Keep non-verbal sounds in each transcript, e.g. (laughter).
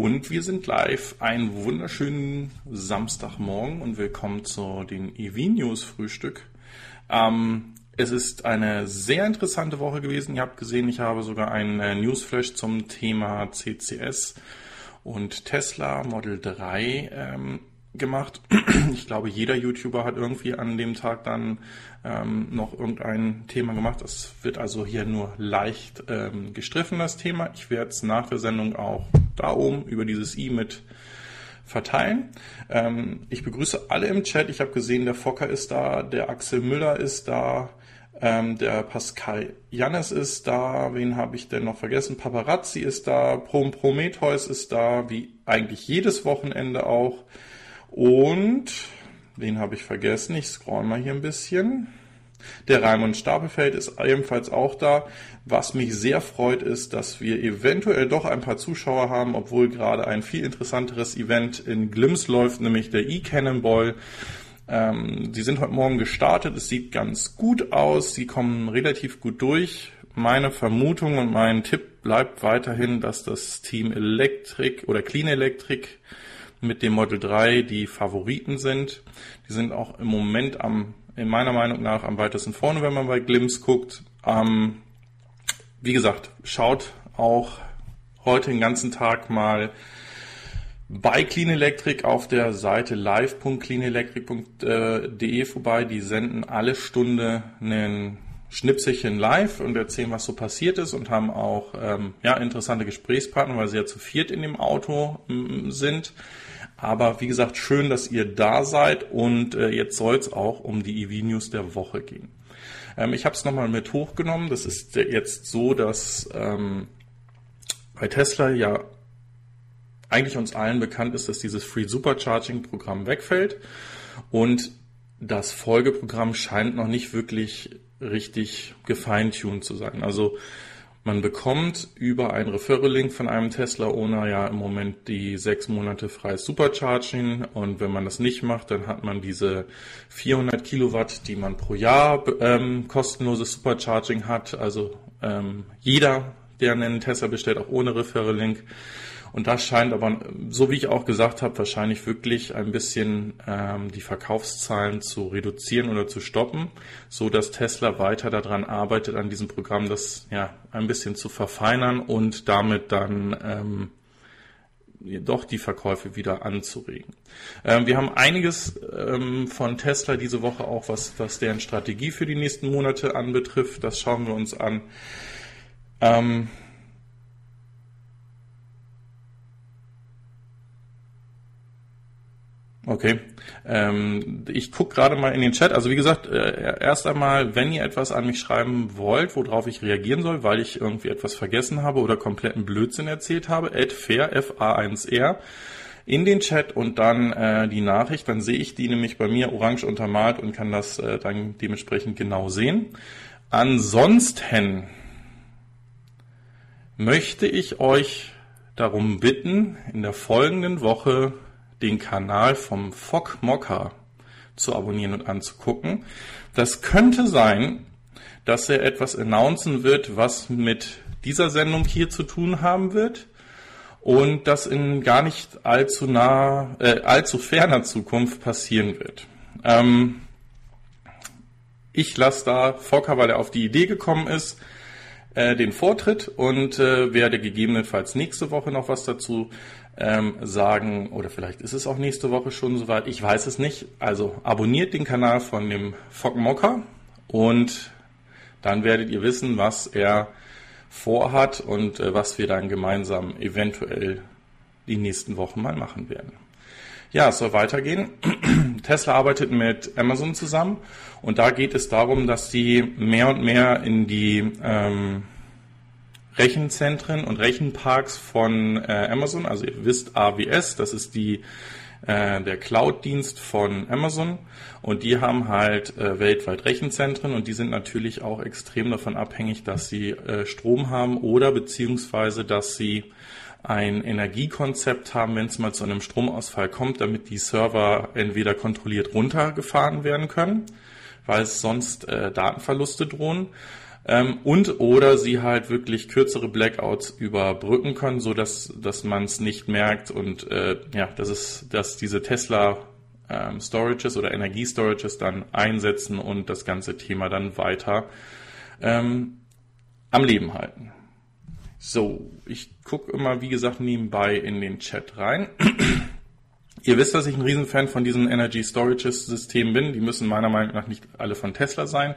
Und wir sind live. Einen wunderschönen Samstagmorgen und willkommen zu den EV News Frühstück. Ähm, es ist eine sehr interessante Woche gewesen. Ihr habt gesehen, ich habe sogar einen äh, Newsflash zum Thema CCS und Tesla Model 3 ähm, gemacht. (clears throat) Ich glaube, jeder YouTuber hat irgendwie an dem Tag dann ähm, noch irgendein Thema gemacht. Das wird also hier nur leicht ähm, gestriffen, das Thema. Ich werde es nach der Sendung auch da oben über dieses i mit verteilen. Ähm, ich begrüße alle im Chat. Ich habe gesehen, der Fokker ist da, der Axel Müller ist da, ähm, der Pascal Jannes ist da. Wen habe ich denn noch vergessen? Paparazzi ist da, Prom Prometheus ist da, wie eigentlich jedes Wochenende auch. Und den habe ich vergessen. Ich scroll mal hier ein bisschen. Der Raimund Stapelfeld ist ebenfalls auch da. Was mich sehr freut, ist, dass wir eventuell doch ein paar Zuschauer haben, obwohl gerade ein viel interessanteres Event in Glims läuft, nämlich der E-Cannonball. Ähm, sie sind heute Morgen gestartet. Es sieht ganz gut aus. Sie kommen relativ gut durch. Meine Vermutung und mein Tipp bleibt weiterhin, dass das Team Electric oder Clean Electric mit dem Model 3 die Favoriten sind. Die sind auch im Moment am, in meiner Meinung nach, am weitesten vorne, wenn man bei Glimpse guckt. Ähm, wie gesagt, schaut auch heute den ganzen Tag mal bei Clean Electric auf der Seite live.cleanelectric.de vorbei. Die senden alle Stunde einen Schnipselchen live und erzählen, was so passiert ist und haben auch ähm, ja, interessante Gesprächspartner, weil sie ja zu viert in dem Auto ähm, sind. Aber wie gesagt, schön, dass ihr da seid und äh, jetzt soll es auch um die EV News der Woche gehen. Ähm, ich habe es nochmal mit hochgenommen. Das ist jetzt so, dass ähm, bei Tesla ja eigentlich uns allen bekannt ist, dass dieses Free Supercharging Programm wegfällt und das Folgeprogramm scheint noch nicht wirklich richtig gefeintuned zu sein. Also man bekommt über einen Referral-Link von einem Tesla-Owner ja im Moment die sechs Monate freies Supercharging und wenn man das nicht macht, dann hat man diese 400 Kilowatt, die man pro Jahr ähm, kostenloses Supercharging hat. Also ähm, jeder, der einen Tesla bestellt, auch ohne Referral-Link, und das scheint aber, so wie ich auch gesagt habe, wahrscheinlich wirklich ein bisschen ähm, die Verkaufszahlen zu reduzieren oder zu stoppen, so dass Tesla weiter daran arbeitet, an diesem Programm das ja ein bisschen zu verfeinern und damit dann ähm, doch die Verkäufe wieder anzuregen. Ähm, wir haben einiges ähm, von Tesla diese Woche auch, was, was deren Strategie für die nächsten Monate anbetrifft. Das schauen wir uns an. Ähm, Okay. Ähm, ich gucke gerade mal in den Chat. Also wie gesagt, äh, erst einmal, wenn ihr etwas an mich schreiben wollt, worauf ich reagieren soll, weil ich irgendwie etwas vergessen habe oder kompletten Blödsinn erzählt habe, fair, F-A-1-R, in den Chat und dann äh, die Nachricht, dann sehe ich die nämlich bei mir orange untermalt und kann das äh, dann dementsprechend genau sehen. Ansonsten möchte ich euch darum bitten, in der folgenden Woche den Kanal vom Fock Mocker zu abonnieren und anzugucken. Das könnte sein, dass er etwas announcen wird, was mit dieser Sendung hier zu tun haben wird und das in gar nicht allzu nah, äh, allzu ferner Zukunft passieren wird. Ähm, ich lasse da Fokker, weil er auf die Idee gekommen ist, äh, den Vortritt und äh, werde gegebenenfalls nächste Woche noch was dazu ähm, sagen, oder vielleicht ist es auch nächste Woche schon soweit, ich weiß es nicht. Also abonniert den Kanal von dem Fockmocker und dann werdet ihr wissen, was er vorhat und äh, was wir dann gemeinsam eventuell die nächsten Wochen mal machen werden. Ja, es soll weitergehen. Tesla arbeitet mit Amazon zusammen. Und da geht es darum, dass sie mehr und mehr in die ähm, Rechenzentren und Rechenparks von äh, Amazon. Also ihr wisst AWS, das ist die äh, der Cloud-Dienst von Amazon. Und die haben halt äh, weltweit Rechenzentren. Und die sind natürlich auch extrem davon abhängig, dass sie äh, Strom haben oder beziehungsweise dass sie ein Energiekonzept haben, wenn es mal zu einem Stromausfall kommt, damit die Server entweder kontrolliert runtergefahren werden können, weil es sonst äh, Datenverluste drohen Ähm, und oder sie halt wirklich kürzere Blackouts überbrücken können, so dass dass man es nicht merkt und äh, ja, dass es dass diese Tesla ähm, Storages oder Energiestorages dann einsetzen und das ganze Thema dann weiter ähm, am Leben halten. So, ich gucke immer, wie gesagt, nebenbei in den Chat rein. (clears throat) Ihr wisst, dass ich ein Riesenfan von diesen Energy Storage Systemen bin. Die müssen meiner Meinung nach nicht alle von Tesla sein.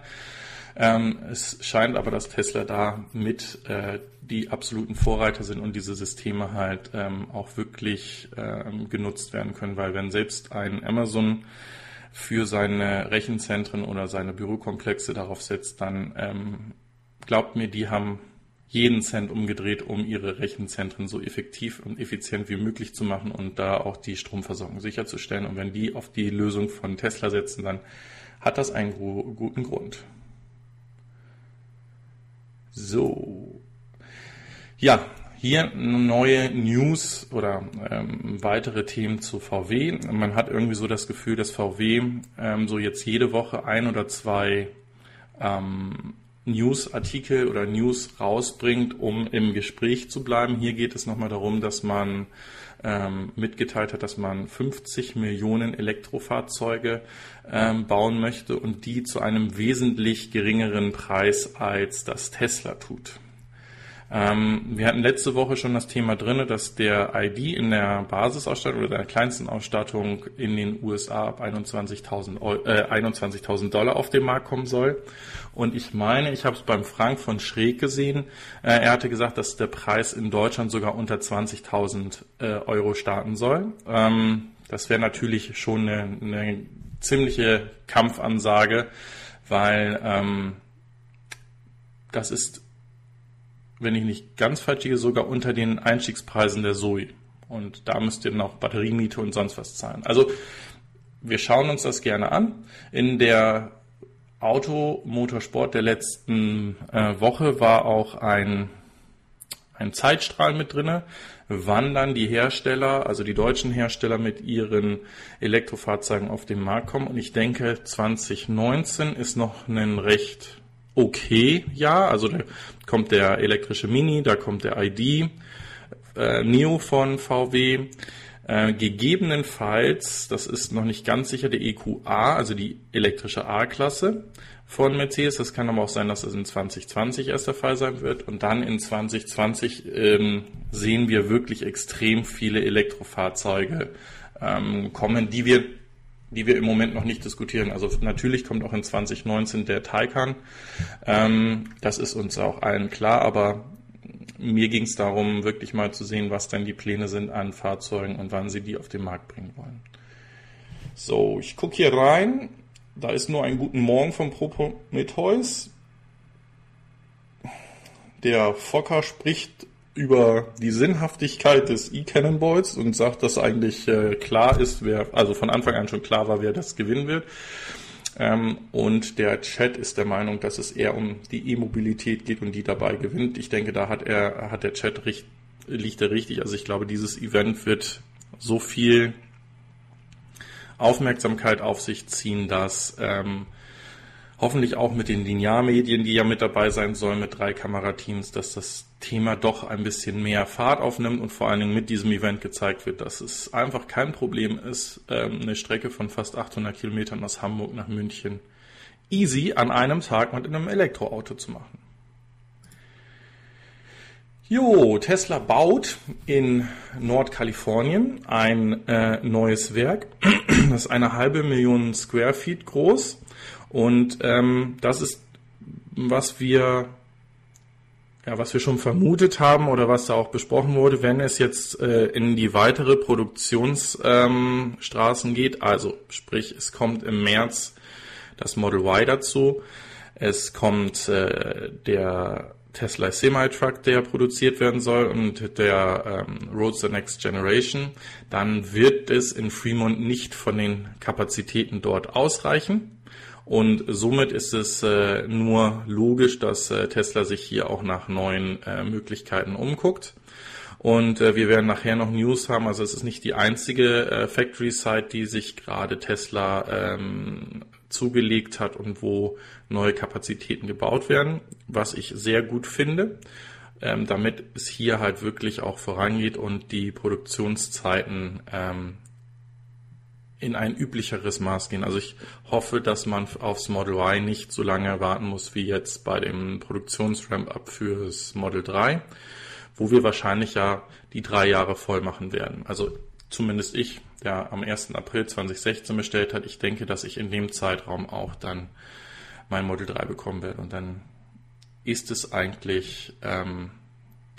Ähm, es scheint aber, dass Tesla da mit äh, die absoluten Vorreiter sind und diese Systeme halt ähm, auch wirklich ähm, genutzt werden können, weil wenn selbst ein Amazon für seine Rechenzentren oder seine Bürokomplexe darauf setzt, dann ähm, glaubt mir, die haben jeden Cent umgedreht, um ihre Rechenzentren so effektiv und effizient wie möglich zu machen und da auch die Stromversorgung sicherzustellen. Und wenn die auf die Lösung von Tesla setzen, dann hat das einen guten Grund. So. Ja, hier neue News oder ähm, weitere Themen zu VW. Man hat irgendwie so das Gefühl, dass VW ähm, so jetzt jede Woche ein oder zwei ähm, Newsartikel oder News rausbringt, um im Gespräch zu bleiben. Hier geht es nochmal darum, dass man ähm, mitgeteilt hat, dass man 50 Millionen Elektrofahrzeuge ähm, bauen möchte und die zu einem wesentlich geringeren Preis als das Tesla tut. Ähm, wir hatten letzte Woche schon das Thema drin, dass der ID in der Basisausstattung oder der kleinsten Ausstattung in den USA ab 21.000 äh, 21 Dollar auf den Markt kommen soll. Und ich meine, ich habe es beim Frank von Schräg gesehen. Äh, er hatte gesagt, dass der Preis in Deutschland sogar unter 20.000 äh, Euro starten soll. Ähm, das wäre natürlich schon eine, eine ziemliche Kampfansage, weil ähm, das ist wenn ich nicht ganz falsch liege, sogar unter den Einstiegspreisen der Zoe. Und da müsst ihr noch Batteriemiete und sonst was zahlen. Also wir schauen uns das gerne an. In der Automotorsport der letzten äh, Woche war auch ein, ein Zeitstrahl mit drinne, wann dann die Hersteller, also die deutschen Hersteller mit ihren Elektrofahrzeugen auf den Markt kommen. Und ich denke, 2019 ist noch ein recht okay ja. Also da kommt der elektrische Mini, da kommt der ID, äh, Neo von VW. Äh, gegebenenfalls, das ist noch nicht ganz sicher, der EQA, also die elektrische A-Klasse von Mercedes. Das kann aber auch sein, dass es in 2020 erst der Fall sein wird. Und dann in 2020 ähm, sehen wir wirklich extrem viele Elektrofahrzeuge ähm, kommen, die wir die wir im Moment noch nicht diskutieren. Also natürlich kommt auch in 2019 der Taycan. Ähm, das ist uns auch allen klar, aber mir ging es darum, wirklich mal zu sehen, was denn die Pläne sind an Fahrzeugen und wann sie die auf den Markt bringen wollen. So, ich gucke hier rein. Da ist nur ein guten Morgen vom Prometheus. Der Fokker spricht über die Sinnhaftigkeit des E-Cannonballs und sagt, dass eigentlich äh, klar ist, wer, also von Anfang an schon klar war, wer das gewinnen wird. Ähm, und der Chat ist der Meinung, dass es eher um die E-Mobilität geht und die dabei gewinnt. Ich denke, da hat er, hat der Chat richt, liegt er richtig. Also ich glaube, dieses Event wird so viel Aufmerksamkeit auf sich ziehen, dass ähm, hoffentlich auch mit den Linearmedien, die ja mit dabei sein sollen, mit drei Kamerateams, dass das Thema doch ein bisschen mehr Fahrt aufnimmt und vor allen Dingen mit diesem Event gezeigt wird, dass es einfach kein Problem ist, ähm, eine Strecke von fast 800 Kilometern aus Hamburg nach München easy an einem Tag mit einem Elektroauto zu machen. Jo, Tesla baut in Nordkalifornien ein äh, neues Werk. (clears throat) Das ist eine halbe Million Square Feet groß und ähm, das ist, was wir ja, was wir schon vermutet haben oder was da auch besprochen wurde, wenn es jetzt äh, in die weitere Produktionsstraßen ähm, geht, also sprich, es kommt im März das Model Y dazu, es kommt äh, der Tesla Semi-Truck, der produziert werden soll und der ähm, Roadster Next Generation, dann wird es in Fremont nicht von den Kapazitäten dort ausreichen. Und somit ist es äh, nur logisch, dass äh, Tesla sich hier auch nach neuen äh, Möglichkeiten umguckt. Und äh, wir werden nachher noch News haben. Also es ist nicht die einzige äh, Factory Site, die sich gerade Tesla ähm, zugelegt hat und wo neue Kapazitäten gebaut werden, was ich sehr gut finde, ähm, damit es hier halt wirklich auch vorangeht und die Produktionszeiten ähm, in ein üblicheres Maß gehen. Also ich hoffe, dass man aufs Model Y nicht so lange warten muss wie jetzt bei dem Produktionsramp-up fürs Model 3, wo wir wahrscheinlich ja die drei Jahre voll machen werden. Also zumindest ich, der am 1. April 2016 bestellt hat, ich denke, dass ich in dem Zeitraum auch dann mein Model 3 bekommen werde und dann ist es eigentlich ähm,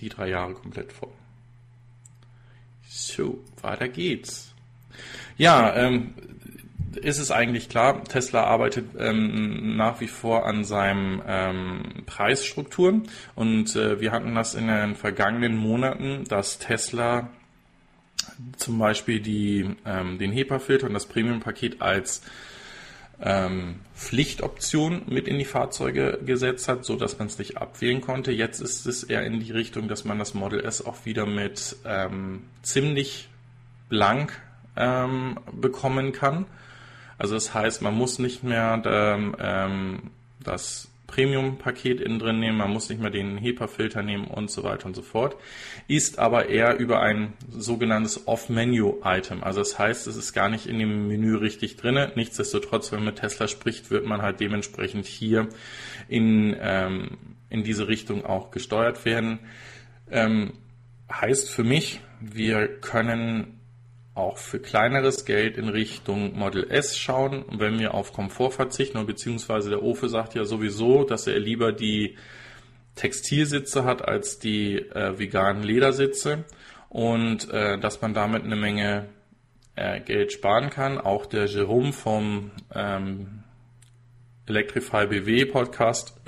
die drei Jahre komplett voll. So, weiter geht's. Ja, ähm, ist es eigentlich klar, Tesla arbeitet ähm, nach wie vor an seinen ähm, Preisstrukturen und äh, wir hatten das in den vergangenen Monaten, dass Tesla zum Beispiel die, ähm, den HEPA-Filter und das Premium-Paket als ähm, Pflichtoption mit in die Fahrzeuge gesetzt hat, so dass man es nicht abwählen konnte. Jetzt ist es eher in die Richtung, dass man das Model S auch wieder mit ähm, ziemlich blank ähm, bekommen kann. Also das heißt, man muss nicht mehr ähm, das Premium-Paket innen drin nehmen, man muss nicht mehr den HEPA-Filter nehmen und so weiter und so fort, ist aber eher über ein sogenanntes Off-Menu-Item. Also das heißt, es ist gar nicht in dem Menü richtig drin. Nichtsdestotrotz, wenn man mit Tesla spricht, wird man halt dementsprechend hier in, ähm, in diese Richtung auch gesteuert werden. Ähm, heißt für mich, wir können auch für kleineres Geld in Richtung Model S schauen, wenn wir auf Komfort verzichten, beziehungsweise der Ofe sagt ja sowieso, dass er lieber die Textilsitze hat als die äh, veganen Ledersitze und äh, dass man damit eine Menge äh, Geld sparen kann. Auch der Jerome vom ähm, Electrify BW Podcast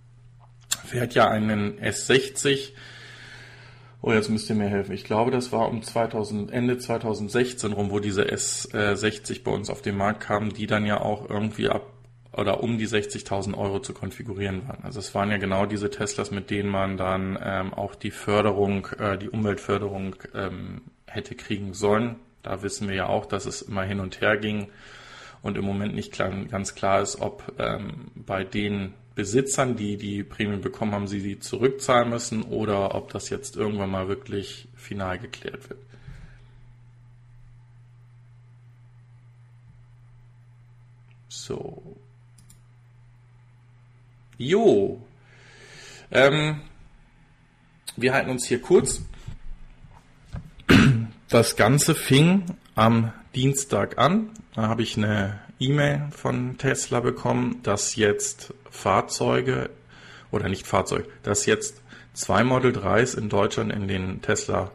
(clears throat) fährt ja einen S60 Oh, jetzt müsst ihr mir helfen. Ich glaube, das war um 2000, Ende 2016 rum, wo diese S60 bei uns auf den Markt kam, die dann ja auch irgendwie ab oder um die 60.000 Euro zu konfigurieren waren. Also es waren ja genau diese Teslas, mit denen man dann ähm, auch die Förderung, äh, die Umweltförderung ähm, hätte kriegen sollen. Da wissen wir ja auch, dass es immer hin und her ging und im Moment nicht klar, ganz klar ist, ob ähm, bei den Besitzern, die die Prämien bekommen haben, sie die zurückzahlen müssen oder ob das jetzt irgendwann mal wirklich final geklärt wird. So. Jo. Ähm, wir halten uns hier kurz. Das Ganze fing am Dienstag an. Da habe ich eine E-Mail von Tesla bekommen, dass jetzt Fahrzeuge oder nicht Fahrzeug, dass jetzt zwei Model 3s in Deutschland in den Tesla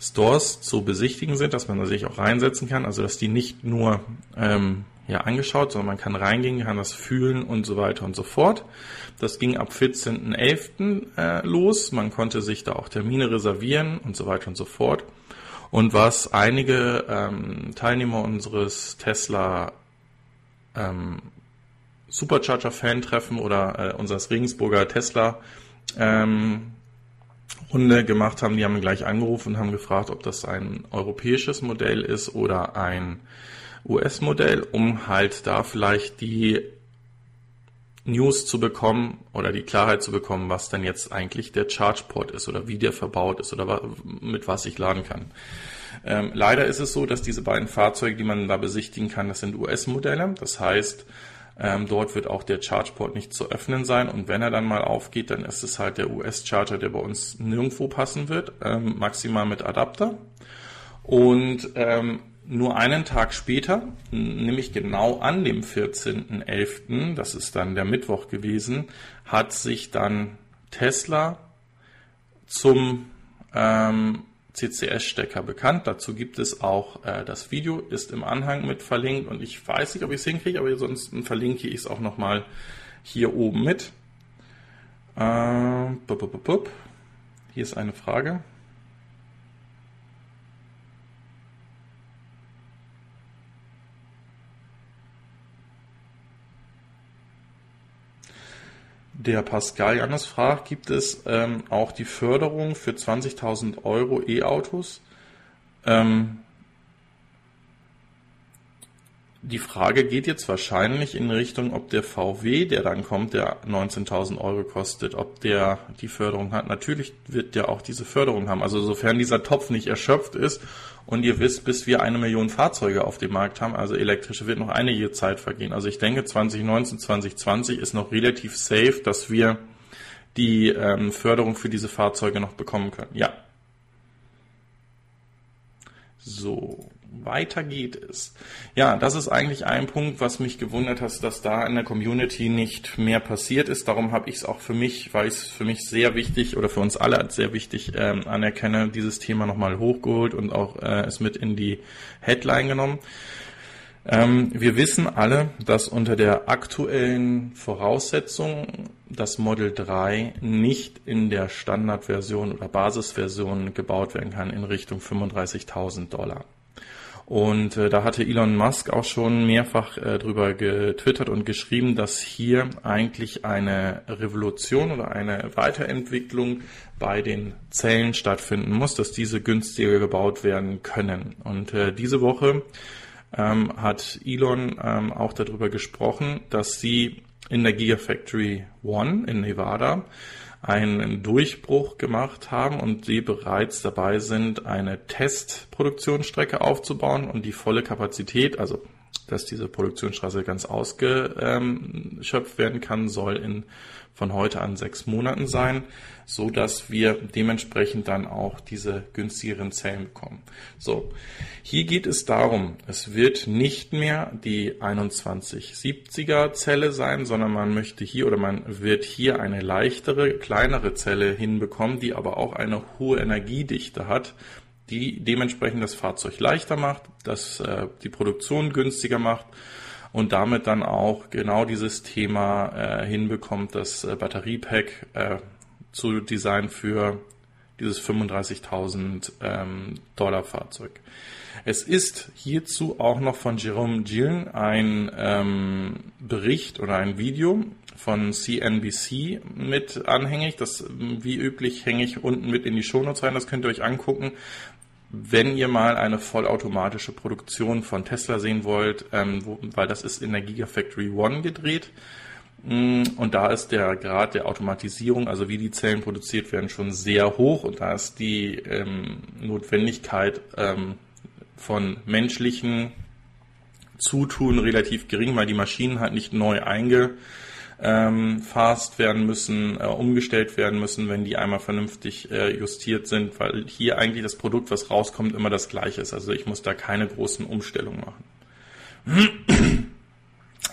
Stores zu besichtigen sind, dass man sich auch reinsetzen kann, also dass die nicht nur ähm, ja, angeschaut, sondern man kann reingehen, kann das fühlen und so weiter und so fort. Das ging ab 14.11. Äh, los. Man konnte sich da auch Termine reservieren und so weiter und so fort. Und was einige ähm, Teilnehmer unseres Tesla ähm, Supercharger-Fan-Treffen oder äh, unseres Regensburger Tesla ähm, Runde gemacht haben, die haben gleich angerufen und haben gefragt, ob das ein europäisches Modell ist oder ein US-Modell, um halt da vielleicht die News zu bekommen oder die Klarheit zu bekommen, was denn jetzt eigentlich der Chargeport ist oder wie der verbaut ist oder mit was ich laden kann. Ähm, leider ist es so, dass diese beiden Fahrzeuge, die man da besichtigen kann, das sind US-Modelle. Das heißt, ähm, dort wird auch der Chargeport nicht zu öffnen sein und wenn er dann mal aufgeht, dann ist es halt der US-Charger, der bei uns nirgendwo passen wird, ähm, maximal mit Adapter. Und ähm, nur einen Tag später, nämlich genau an dem 14.11., das ist dann der Mittwoch gewesen, hat sich dann Tesla zum ähm, CCS-Stecker bekannt. Dazu gibt es auch äh, das Video, ist im Anhang mit verlinkt und ich weiß nicht, ob ich es hinkriege, aber sonst verlinke ich es auch nochmal hier oben mit. Äh, bup, bup, bup. Hier ist eine Frage. Der Pascal Janus fragt, gibt es ähm, auch die Förderung für 20.000 Euro E-Autos? Ähm, die Frage geht jetzt wahrscheinlich in Richtung, ob der VW, der dann kommt, der 19.000 Euro kostet, ob der die Förderung hat. Natürlich wird der auch diese Förderung haben. Also sofern dieser Topf nicht erschöpft ist und ihr wisst, bis wir eine Million Fahrzeuge auf dem Markt haben, also elektrische, wird noch einige Zeit vergehen. Also ich denke, 2019, 2020 ist noch relativ safe, dass wir die ähm, Förderung für diese Fahrzeuge noch bekommen können. Ja. So weiter geht es. Ja, das ist eigentlich ein Punkt, was mich gewundert hat, dass da in der Community nicht mehr passiert ist. Darum habe ich es auch für mich, weil ich es für mich sehr wichtig oder für uns alle als sehr wichtig ähm, anerkenne, dieses Thema nochmal hochgeholt und auch äh, es mit in die Headline genommen. Ähm, wir wissen alle, dass unter der aktuellen Voraussetzung das Model 3 nicht in der Standardversion oder Basisversion gebaut werden kann in Richtung 35.000 Dollar. Und äh, da hatte Elon Musk auch schon mehrfach äh, drüber getwittert und geschrieben, dass hier eigentlich eine Revolution oder eine Weiterentwicklung bei den Zellen stattfinden muss, dass diese günstiger gebaut werden können. Und äh, diese Woche ähm, hat Elon ähm, auch darüber gesprochen, dass sie in der Gigafactory One in Nevada einen Durchbruch gemacht haben und sie bereits dabei sind, eine Testproduktionsstrecke aufzubauen und die volle Kapazität, also dass diese Produktionsstraße ganz ausgeschöpft werden kann, soll in von heute an sechs Monaten sein, so dass wir dementsprechend dann auch diese günstigeren Zellen bekommen. So. Hier geht es darum, es wird nicht mehr die 2170er Zelle sein, sondern man möchte hier oder man wird hier eine leichtere, kleinere Zelle hinbekommen, die aber auch eine hohe Energiedichte hat, die dementsprechend das Fahrzeug leichter macht, dass äh, die Produktion günstiger macht und damit dann auch genau dieses Thema äh, hinbekommt, das äh, Batteriepack äh, zu designen für dieses 35.000 ähm, Dollar Fahrzeug. Es ist hierzu auch noch von Jerome Gillen ein ähm, Bericht oder ein Video von CNBC mit anhängig. Das, wie üblich, hänge ich unten mit in die Shownotes rein. Das könnt ihr euch angucken wenn ihr mal eine vollautomatische Produktion von Tesla sehen wollt, ähm, wo, weil das ist in der Gigafactory One gedreht. Mm, und da ist der Grad der Automatisierung, also wie die Zellen produziert werden, schon sehr hoch. Und da ist die ähm, Notwendigkeit ähm, von menschlichen Zutun relativ gering, weil die Maschinen halt nicht neu einge ähm, fast werden müssen, äh, umgestellt werden müssen, wenn die einmal vernünftig äh, justiert sind, weil hier eigentlich das Produkt, was rauskommt, immer das gleiche ist. Also ich muss da keine großen Umstellungen machen. (clears throat)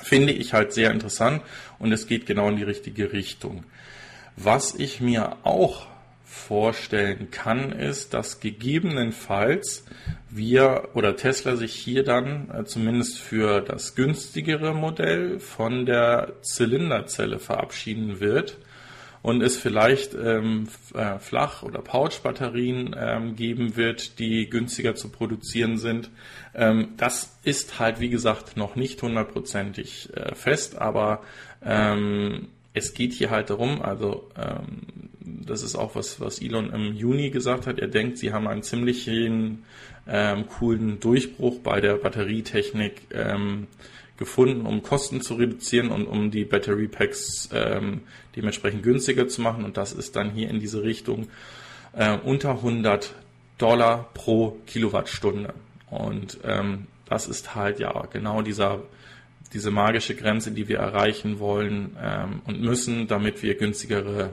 Finde ich halt sehr interessant und es geht genau in die richtige Richtung. Was ich mir auch vorstellen kann, ist, dass gegebenenfalls wir oder Tesla sich hier dann äh, zumindest für das günstigere Modell von der Zylinderzelle verabschieden wird und es vielleicht ähm, äh, Flach- oder Pouch-Batterien ähm, geben wird, die günstiger zu produzieren sind. Ähm, das ist halt, wie gesagt, noch nicht hundertprozentig äh, fest, aber ähm, es geht hier halt darum, also ähm, das ist auch was, was Elon im Juni gesagt hat. Er denkt, sie haben einen ziemlichen ähm, coolen Durchbruch bei der Batterietechnik ähm, gefunden, um Kosten zu reduzieren und um die Battery Packs ähm, dementsprechend günstiger zu machen. Und das ist dann hier in diese Richtung äh, unter 100 Dollar pro Kilowattstunde. Und ähm, das ist halt ja genau dieser diese magische Grenze, die wir erreichen wollen ähm, und müssen, damit wir günstigere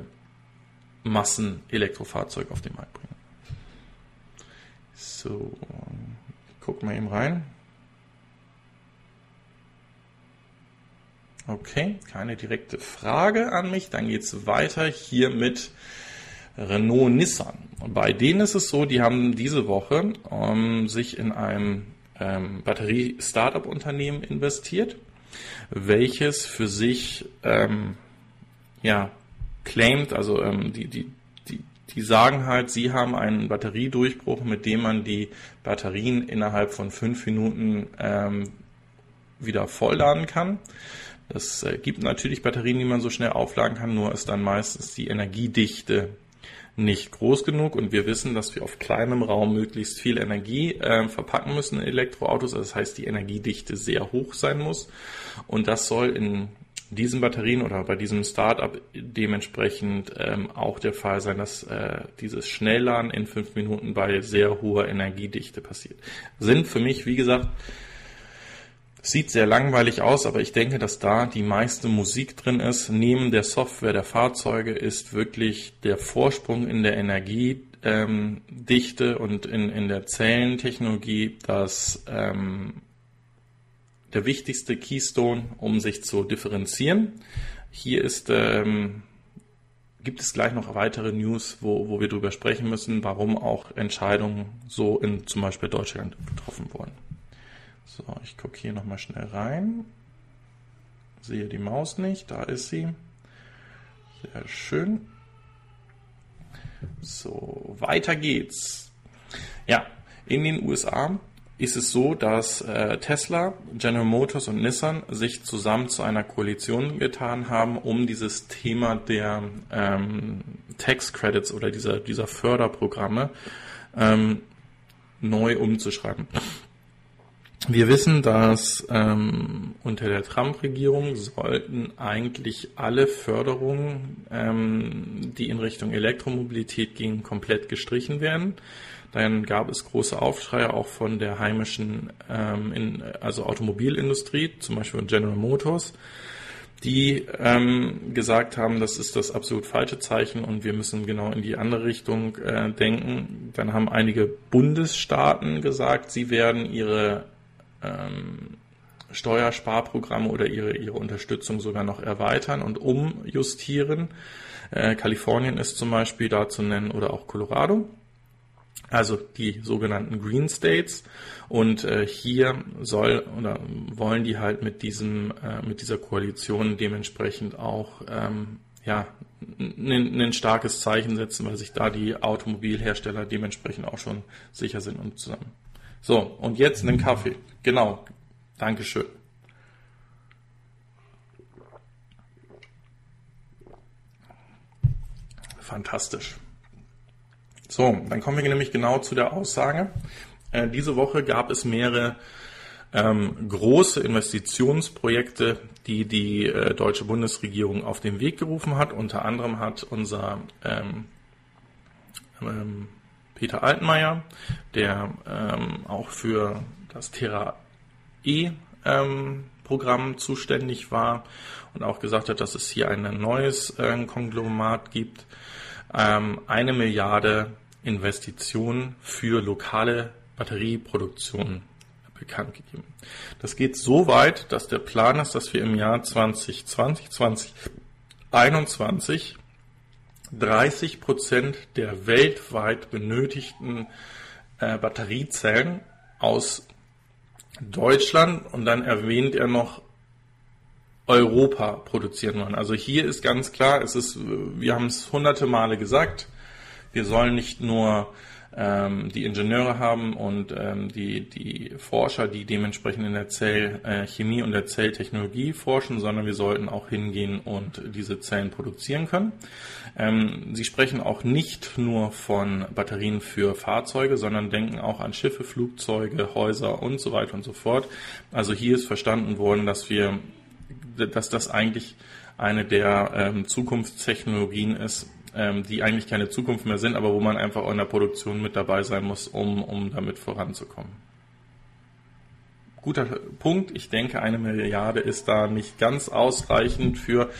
Massen-Elektrofahrzeuge auf den Markt bringen. So, gucken wir eben rein. Okay, keine direkte Frage an mich. Dann geht es weiter hier mit Renault Nissan. Bei denen ist es so, die haben diese Woche ähm, sich in ein ähm, Batterie-Startup-Unternehmen investiert, welches für sich ähm, ja, claimt, also ähm, die, die, die, die sagen halt, sie haben einen Batteriedurchbruch, mit dem man die Batterien innerhalb von fünf Minuten ähm, wieder vollladen kann. Das äh, gibt natürlich Batterien, die man so schnell aufladen kann, nur ist dann meistens die Energiedichte nicht groß genug und wir wissen, dass wir auf kleinem Raum möglichst viel Energie äh, verpacken müssen in Elektroautos. Also das heißt, die Energiedichte sehr hoch sein muss und das soll in diesen Batterien oder bei diesem Startup dementsprechend ähm, auch der Fall sein, dass äh, dieses Schnellladen in fünf Minuten bei sehr hoher Energiedichte passiert. Sind für mich, wie gesagt, Sieht sehr langweilig aus, aber ich denke, dass da die meiste Musik drin ist. Neben der Software der Fahrzeuge ist wirklich der Vorsprung in der Energiedichte und in, in der Zellentechnologie das ähm, der wichtigste Keystone, um sich zu differenzieren. Hier ist ähm, gibt es gleich noch weitere News, wo, wo wir darüber sprechen müssen, warum auch Entscheidungen so in zum Beispiel Deutschland getroffen wurden. So, ich gucke hier nochmal schnell rein. Sehe die Maus nicht, da ist sie. Sehr schön. So, weiter geht's. Ja, in den USA ist es so, dass äh, Tesla, General Motors und Nissan sich zusammen zu einer Koalition getan haben, um dieses Thema der ähm, Tax Credits oder dieser, dieser Förderprogramme ähm, neu umzuschreiben. Wir wissen, dass ähm, unter der Trump-Regierung sollten eigentlich alle Förderungen, ähm, die in Richtung Elektromobilität gingen, komplett gestrichen werden. Dann gab es große Aufschreie auch von der heimischen, ähm, in, also Automobilindustrie, zum Beispiel von General Motors, die ähm, gesagt haben, das ist das absolut falsche Zeichen und wir müssen genau in die andere Richtung äh, denken. Dann haben einige Bundesstaaten gesagt, sie werden ihre ähm, Steuersparprogramme oder ihre, ihre Unterstützung sogar noch erweitern und umjustieren. Äh, Kalifornien ist zum Beispiel da zu nennen oder auch Colorado. Also die sogenannten Green States. Und äh, hier soll oder wollen die halt mit diesem, äh, mit dieser Koalition dementsprechend auch ähm, ja, ein starkes Zeichen setzen, weil sich da die Automobilhersteller dementsprechend auch schon sicher sind und zusammen so, und jetzt einen Kaffee. Genau. Dankeschön. Fantastisch. So, dann kommen wir nämlich genau zu der Aussage. Äh, diese Woche gab es mehrere ähm, große Investitionsprojekte, die die äh, deutsche Bundesregierung auf den Weg gerufen hat. Unter anderem hat unser ähm, ähm, Peter Altmaier, der ähm, auch für das Terra E ähm, Programm zuständig war und auch gesagt hat, dass es hier ein neues äh, Konglomerat gibt, ähm, eine Milliarde Investitionen für lokale Batterieproduktion bekannt gegeben. Das geht so weit, dass der Plan ist, dass wir im Jahr 2020, 2021 30 Prozent der weltweit benötigten äh, Batteriezellen aus Deutschland und dann erwähnt er noch Europa produzieren wollen. Also hier ist ganz klar, es ist, wir haben es hunderte Male gesagt, wir sollen nicht nur ähm, die Ingenieure haben und ähm, die, die Forscher, die dementsprechend in der Zellchemie äh, und der Zelltechnologie forschen, sondern wir sollten auch hingehen und diese Zellen produzieren können. Ähm, sie sprechen auch nicht nur von Batterien für Fahrzeuge, sondern denken auch an Schiffe, Flugzeuge, Häuser und so weiter und so fort. Also hier ist verstanden worden, dass wir, dass das eigentlich eine der ähm, Zukunftstechnologien ist, ähm, die eigentlich keine Zukunft mehr sind, aber wo man einfach auch in der Produktion mit dabei sein muss, um, um damit voranzukommen. Guter Punkt. Ich denke, eine Milliarde ist da nicht ganz ausreichend für,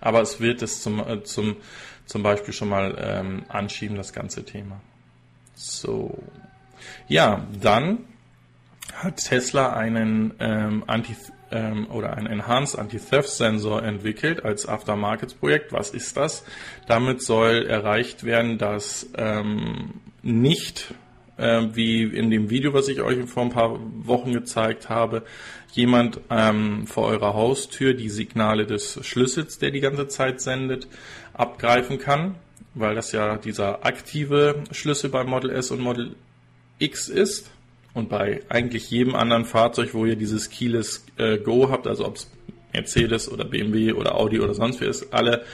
aber es wird es zum, äh, zum, zum Beispiel schon mal ähm, anschieben, das ganze Thema. So. Ja, dann hat Tesla einen ähm, Anti ähm, oder ein Enhanced Anti-Theft-Sensor entwickelt als Aftermarkets-Projekt. Was ist das? Damit soll erreicht werden, dass ähm, nicht äh, wie in dem Video, was ich euch vor ein paar Wochen gezeigt habe, jemand ähm, vor eurer Haustür die Signale des Schlüssels, der die ganze Zeit sendet, abgreifen kann, weil das ja dieser aktive Schlüssel bei Model S und Model X ist und bei eigentlich jedem anderen Fahrzeug, wo ihr dieses Keyless äh, Go habt, also ob es Mercedes oder BMW oder Audi oder sonst wer ist, alle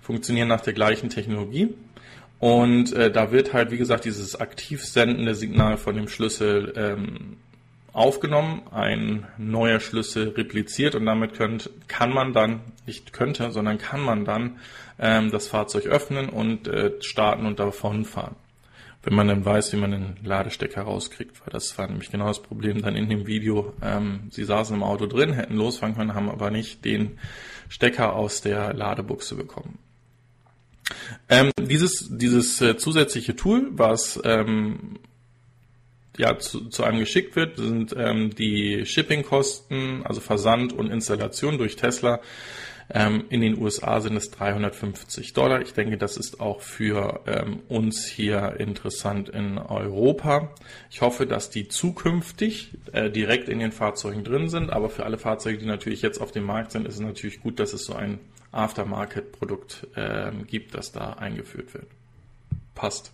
funktionieren nach der gleichen Technologie. Und äh, da wird halt, wie gesagt, dieses aktiv sendende Signal von dem Schlüssel ähm, aufgenommen, ein neuer Schlüssel repliziert und damit könnt, kann man dann, nicht könnte, sondern kann man dann ähm, das Fahrzeug öffnen und äh, starten und davonfahren. Wenn man dann weiß, wie man den Ladestecker rauskriegt, weil das war nämlich genau das Problem dann in dem Video. Ähm, sie saßen im Auto drin, hätten losfahren können, haben aber nicht den Stecker aus der Ladebuchse bekommen. Ähm, dieses dieses äh, zusätzliche Tool, was ähm, ja, zu, zu einem geschickt wird, sind ähm, die Shippingkosten, also Versand und Installation durch Tesla. Ähm, in den USA sind es 350 Dollar. Ich denke, das ist auch für ähm, uns hier interessant in Europa. Ich hoffe, dass die zukünftig äh, direkt in den Fahrzeugen drin sind, aber für alle Fahrzeuge, die natürlich jetzt auf dem Markt sind, ist es natürlich gut, dass es so ein Aftermarket-Produkt äh, gibt, das da eingeführt wird. Passt.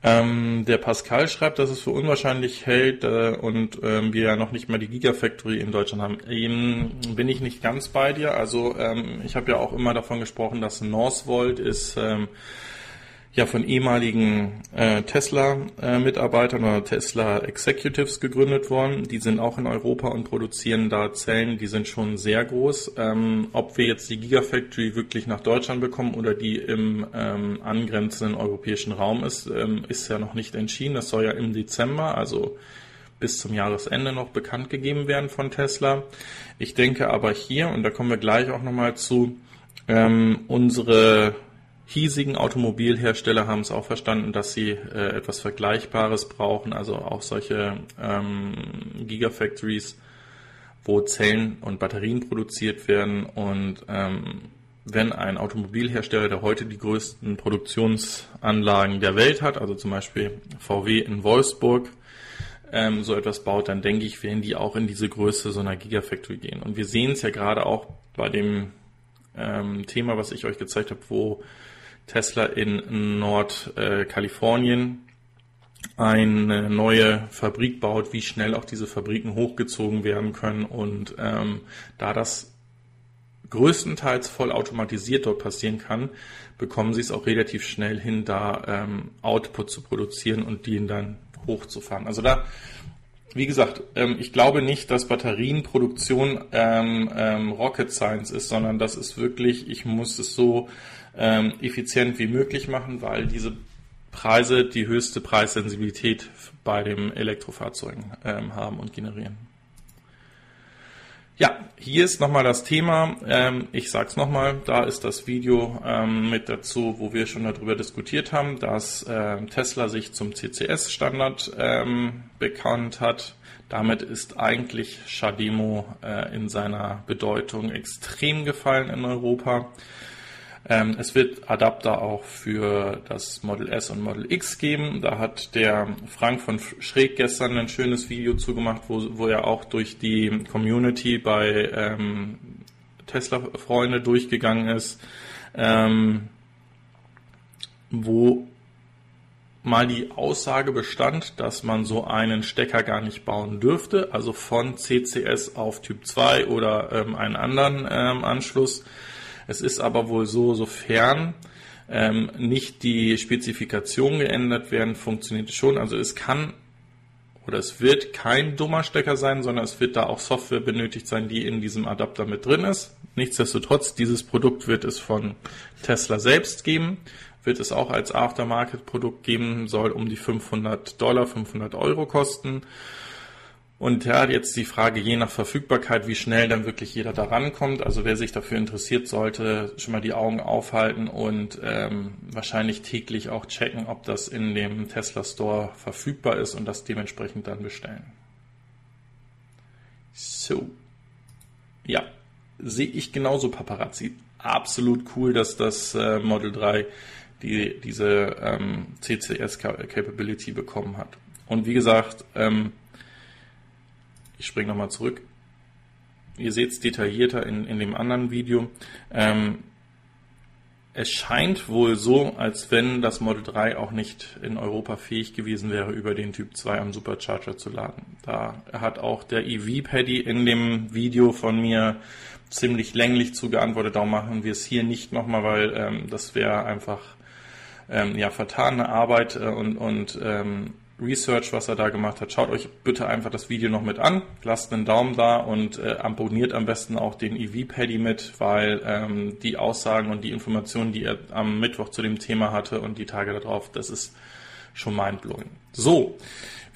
Ähm, der Pascal schreibt, dass es für unwahrscheinlich hält äh, und ähm, wir ja noch nicht mal die Gigafactory in Deutschland haben. Ähm, bin ich nicht ganz bei dir. Also ähm, ich habe ja auch immer davon gesprochen, dass Northvolt ist ähm, ja von ehemaligen äh, Tesla-Mitarbeitern oder Tesla-Executives gegründet worden. Die sind auch in Europa und produzieren da Zellen, die sind schon sehr groß. Ähm, ob wir jetzt die Gigafactory wirklich nach Deutschland bekommen oder die im ähm, angrenzenden europäischen Raum ist, ähm, ist ja noch nicht entschieden. Das soll ja im Dezember, also bis zum Jahresende noch bekannt gegeben werden von Tesla. Ich denke aber hier, und da kommen wir gleich auch nochmal zu, ähm, unsere hiesigen Automobilhersteller haben es auch verstanden, dass sie äh, etwas Vergleichbares brauchen, also auch solche ähm, Gigafactories, wo Zellen und Batterien produziert werden. Und ähm, wenn ein Automobilhersteller, der heute die größten Produktionsanlagen der Welt hat, also zum Beispiel VW in Wolfsburg, ähm, so etwas baut, dann denke ich, werden die auch in diese Größe so einer Gigafactory gehen. Und wir sehen es ja gerade auch bei dem ähm, Thema, was ich euch gezeigt habe, wo Tesla in Nordkalifornien eine neue Fabrik baut, wie schnell auch diese Fabriken hochgezogen werden können. Und ähm, da das größtenteils vollautomatisiert dort passieren kann, bekommen sie es auch relativ schnell hin, da ähm, Output zu produzieren und den dann hochzufahren. Also da, wie gesagt, ähm, ich glaube nicht, dass Batterienproduktion ähm, ähm, Rocket Science ist, sondern das ist wirklich, ich muss es so ähm, effizient wie möglich machen, weil diese Preise die höchste Preissensibilität bei den Elektrofahrzeugen ähm, haben und generieren. Ja, hier ist nochmal das Thema. Ähm, ich sage es nochmal, da ist das Video ähm, mit dazu, wo wir schon darüber diskutiert haben, dass äh, Tesla sich zum CCS-Standard ähm, bekannt hat. Damit ist eigentlich Shademo äh, in seiner Bedeutung extrem gefallen in Europa. Ähm, es wird Adapter auch für das Model S und Model X geben. Da hat der Frank von Schräg gestern ein schönes Video zugemacht, wo, wo er auch durch die Community bei ähm, Tesla-Freunde durchgegangen ist, ähm, wo mal die Aussage bestand, dass man so einen Stecker gar nicht bauen dürfte, also von CCS auf Typ 2 oder ähm, einen anderen ähm, Anschluss. Es ist aber wohl so, sofern ähm, nicht die Spezifikation geändert werden, funktioniert es schon. Also es kann oder es wird kein dummer Stecker sein, sondern es wird da auch Software benötigt sein, die in diesem Adapter mit drin ist. Nichtsdestotrotz, dieses Produkt wird es von Tesla selbst geben, wird es auch als Aftermarket-Produkt geben, soll um die 500 Dollar, 500 Euro kosten. Und ja, jetzt die Frage, je nach Verfügbarkeit, wie schnell dann wirklich jeder da rankommt. Also wer sich dafür interessiert, sollte schon mal die Augen aufhalten und ähm, wahrscheinlich täglich auch checken, ob das in dem Tesla Store verfügbar ist und das dementsprechend dann bestellen. So. Ja, sehe ich genauso Paparazzi. Absolut cool, dass das äh, Model 3 die, diese ähm, CCS-Capability bekommen hat. Und wie gesagt, ähm, ich springe nochmal zurück. Ihr seht es detaillierter in, in dem anderen Video. Ähm, es scheint wohl so, als wenn das Model 3 auch nicht in Europa fähig gewesen wäre, über den Typ 2 am Supercharger zu laden. Da hat auch der EV-Paddy in dem Video von mir ziemlich länglich zugeantwortet. Darum machen wir es hier nicht nochmal, weil ähm, das wäre einfach ähm, ja vertane Arbeit äh, und, und ähm, Research, was er da gemacht hat. Schaut euch bitte einfach das Video noch mit an, lasst einen Daumen da und äh, abonniert am besten auch den EV-Paddy mit, weil ähm, die Aussagen und die Informationen, die er am Mittwoch zu dem Thema hatte und die Tage darauf, das ist schon mindblowing. So,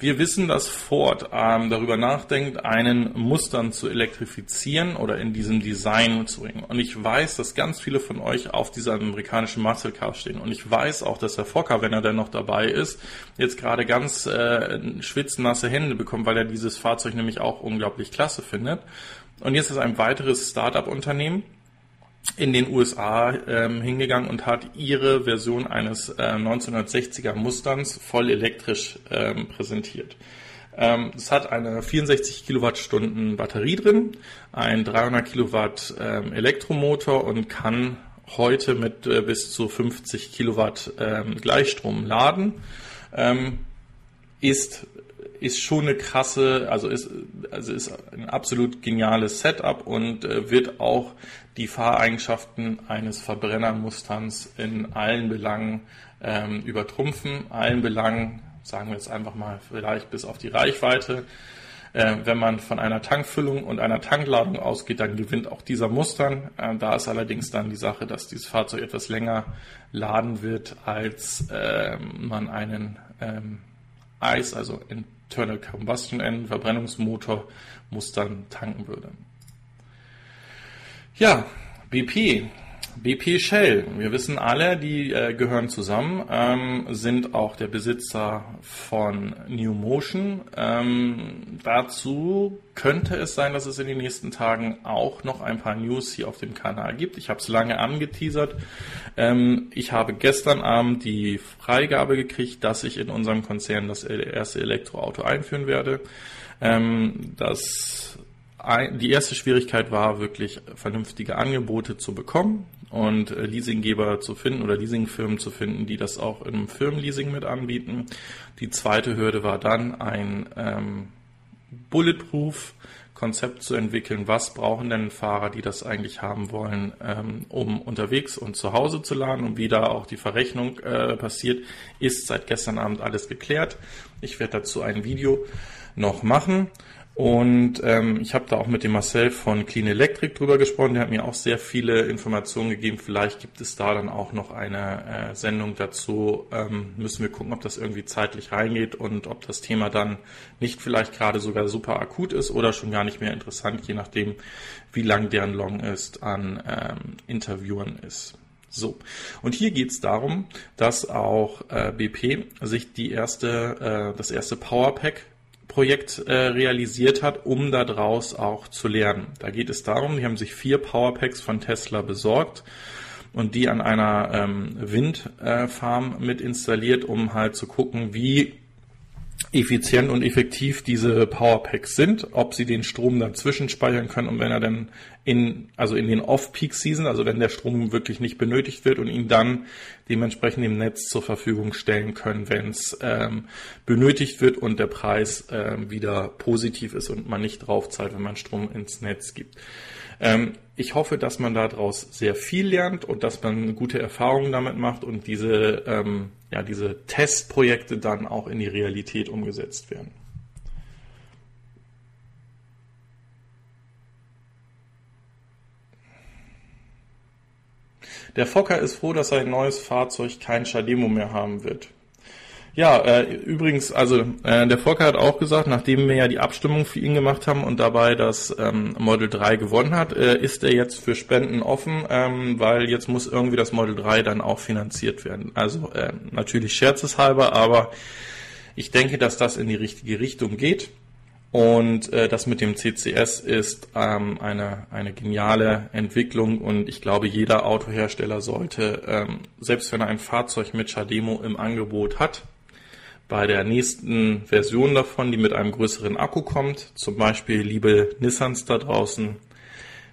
wir wissen, dass Ford ähm, darüber nachdenkt, einen Mustern zu elektrifizieren oder in diesem Design zu bringen. Und ich weiß, dass ganz viele von euch auf dieser amerikanischen Muscle Car stehen. Und ich weiß auch, dass der Fokker, wenn er denn noch dabei ist, jetzt gerade ganz äh, schwitznasse Hände bekommt, weil er dieses Fahrzeug nämlich auch unglaublich klasse findet. Und jetzt ist ein weiteres Startup-Unternehmen, in den USA ähm, hingegangen und hat ihre Version eines äh, 1960er Mustangs voll elektrisch ähm, präsentiert. Ähm, es hat eine 64 Kilowattstunden Batterie drin, ein 300 Kilowatt ähm, Elektromotor und kann heute mit äh, bis zu 50 Kilowatt ähm, Gleichstrom laden. Ähm, ist ist schon eine krasse, also ist, also ist ein absolut geniales Setup und äh, wird auch die Fahreigenschaften eines Verbrennermusterns in allen Belangen ähm, übertrumpfen, allen Belangen, sagen wir jetzt einfach mal vielleicht bis auf die Reichweite. Äh, wenn man von einer Tankfüllung und einer Tankladung ausgeht, dann gewinnt auch dieser Mustern. Äh, da ist allerdings dann die Sache, dass dieses Fahrzeug etwas länger laden wird, als äh, man einen ähm, ICE, also Internal Combustion Engine, Verbrennungsmotor, Mustern tanken würde. Ja, BP. BP Shell. Wir wissen alle, die äh, gehören zusammen, ähm, sind auch der Besitzer von New Motion. Ähm, dazu könnte es sein, dass es in den nächsten Tagen auch noch ein paar News hier auf dem Kanal gibt. Ich habe es lange angeteasert. Ähm, ich habe gestern Abend die Freigabe gekriegt, dass ich in unserem Konzern das erste Elektroauto einführen werde. Ähm, das die erste Schwierigkeit war wirklich vernünftige Angebote zu bekommen und äh, Leasinggeber zu finden oder Leasingfirmen zu finden, die das auch im Firmenleasing mit anbieten. Die zweite Hürde war dann ein ähm, Bulletproof Konzept zu entwickeln, was brauchen denn Fahrer, die das eigentlich haben wollen, ähm, um unterwegs und zu Hause zu laden und wie da auch die Verrechnung äh, passiert, ist seit gestern Abend alles geklärt. Ich werde dazu ein Video noch machen und ähm, ich habe da auch mit dem Marcel von Clean Electric drüber gesprochen. Der hat mir auch sehr viele Informationen gegeben. Vielleicht gibt es da dann auch noch eine äh, Sendung dazu. Ähm, müssen wir gucken, ob das irgendwie zeitlich reingeht und ob das Thema dann nicht vielleicht gerade sogar super akut ist oder schon gar nicht mehr interessant, je nachdem, wie lang deren Long ist an ähm, Interviewern ist. So, und hier geht es darum, dass auch äh, BP sich die erste, äh, das erste Powerpack Projekt äh, realisiert hat, um daraus auch zu lernen. Da geht es darum, die haben sich vier Powerpacks von Tesla besorgt und die an einer ähm, Windfarm äh, mit installiert, um halt zu gucken, wie effizient und effektiv diese Powerpacks sind, ob sie den Strom dazwischen speichern können und wenn er dann in, also in den Off-Peak-Season, also wenn der Strom wirklich nicht benötigt wird und ihn dann dementsprechend im Netz zur Verfügung stellen können, wenn es ähm, benötigt wird und der Preis ähm, wieder positiv ist und man nicht draufzahlt, wenn man Strom ins Netz gibt. Ähm, ich hoffe, dass man daraus sehr viel lernt und dass man gute Erfahrungen damit macht und diese, ähm, ja, diese Testprojekte dann auch in die Realität umgesetzt werden. Der Fokker ist froh, dass sein neues Fahrzeug kein Chademo mehr haben wird. Ja, äh, übrigens, also äh, der Volker hat auch gesagt, nachdem wir ja die Abstimmung für ihn gemacht haben und dabei das ähm, Model 3 gewonnen hat, äh, ist er jetzt für Spenden offen, ähm, weil jetzt muss irgendwie das Model 3 dann auch finanziert werden. Also äh, natürlich scherzeshalber, aber ich denke, dass das in die richtige Richtung geht. Und äh, das mit dem CCS ist ähm, eine, eine geniale Entwicklung und ich glaube, jeder Autohersteller sollte, ähm, selbst wenn er ein Fahrzeug mit Chademo im Angebot hat, bei der nächsten Version davon, die mit einem größeren Akku kommt, zum Beispiel liebe Nissans da draußen,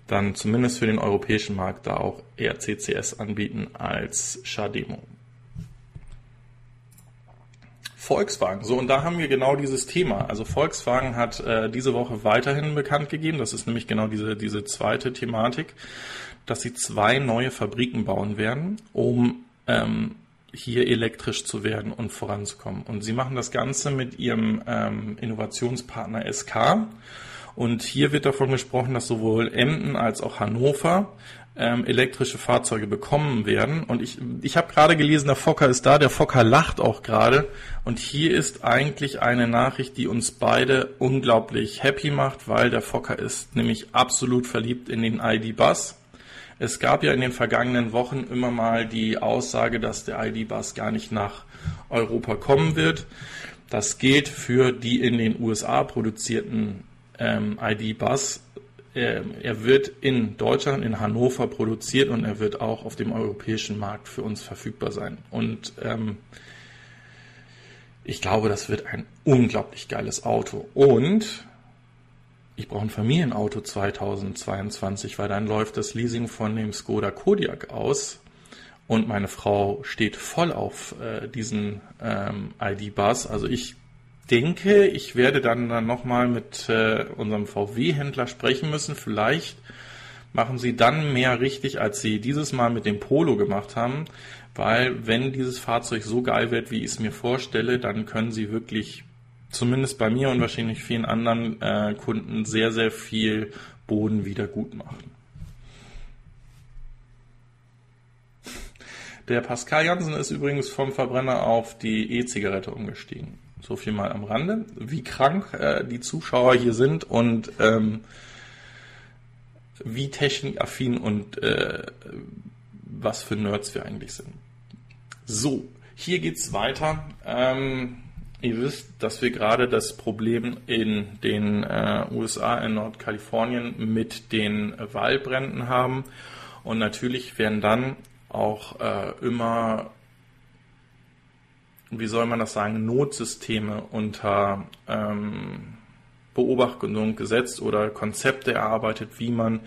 dann zumindest für den europäischen Markt da auch eher CCS anbieten als Chademo. Volkswagen. So, und da haben wir genau dieses Thema. Also Volkswagen hat äh, diese Woche weiterhin bekannt gegeben, das ist nämlich genau diese, diese zweite Thematik, dass sie zwei neue Fabriken bauen werden, um ähm, hier elektrisch zu werden und voranzukommen. Und sie machen das Ganze mit ihrem ähm, Innovationspartner SK. Und hier wird davon gesprochen, dass sowohl Emden als auch Hannover ähm, elektrische Fahrzeuge bekommen werden. Und ich, ich habe gerade gelesen, der Fokker ist da, der Fokker lacht auch gerade. Und hier ist eigentlich eine Nachricht, die uns beide unglaublich happy macht, weil der Fokker ist nämlich absolut verliebt in den ID-Bus. Es gab ja in den vergangenen Wochen immer mal die Aussage, dass der ID-Bus gar nicht nach Europa kommen wird. Das gilt für die in den USA produzierten ähm, ID-Bus er, er wird in Deutschland, in Hannover produziert und er wird auch auf dem europäischen Markt für uns verfügbar sein. Und ähm, ich glaube, das wird ein unglaublich geiles Auto. Und ich brauche ein Familienauto 2022, weil dann läuft das Leasing von dem Skoda Kodiak aus. Und meine Frau steht voll auf äh, diesen ähm, ID-Bus. Also ich denke, ich werde dann, dann nochmal mit äh, unserem VW-Händler sprechen müssen. Vielleicht machen sie dann mehr richtig, als sie dieses Mal mit dem Polo gemacht haben. Weil wenn dieses Fahrzeug so geil wird, wie ich es mir vorstelle, dann können sie wirklich, zumindest bei mir und wahrscheinlich vielen anderen äh, Kunden, sehr, sehr viel Boden wieder gut machen. Der Pascal Jansen ist übrigens vom Verbrenner auf die E-Zigarette umgestiegen. So viel mal am Rande. Wie krank äh, die Zuschauer hier sind und ähm, wie technikaffin und äh, was für Nerds wir eigentlich sind. So, hier geht's weiter. Ähm, ihr wisst, dass wir gerade das Problem in den äh, USA in Nordkalifornien mit den Waldbränden haben. Und natürlich werden dann auch äh, immer wie soll man das sagen, Notsysteme unter ähm, Beobachtung gesetzt oder Konzepte erarbeitet, wie man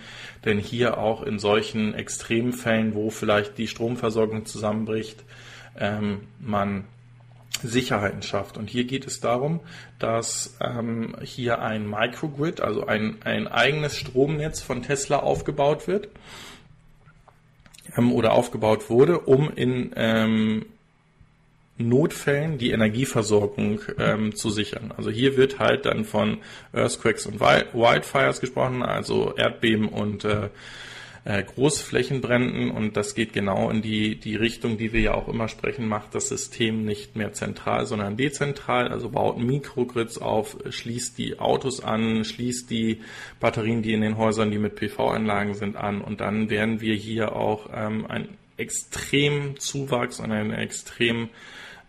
denn hier auch in solchen Extremfällen, wo vielleicht die Stromversorgung zusammenbricht, ähm, man Sicherheiten schafft. Und hier geht es darum, dass ähm, hier ein Microgrid, also ein, ein eigenes Stromnetz von Tesla aufgebaut wird ähm, oder aufgebaut wurde, um in ähm, Notfällen die Energieversorgung ähm, zu sichern. Also hier wird halt dann von Earthquakes und Wildfires gesprochen, also Erdbeben und äh, äh, Großflächenbränden. Und das geht genau in die, die Richtung, die wir ja auch immer sprechen, macht das System nicht mehr zentral, sondern dezentral, also baut Mikrogrids auf, schließt die Autos an, schließt die Batterien, die in den Häusern, die mit PV-Anlagen sind, an. Und dann werden wir hier auch ähm, ein extrem Zuwachs und eine extrem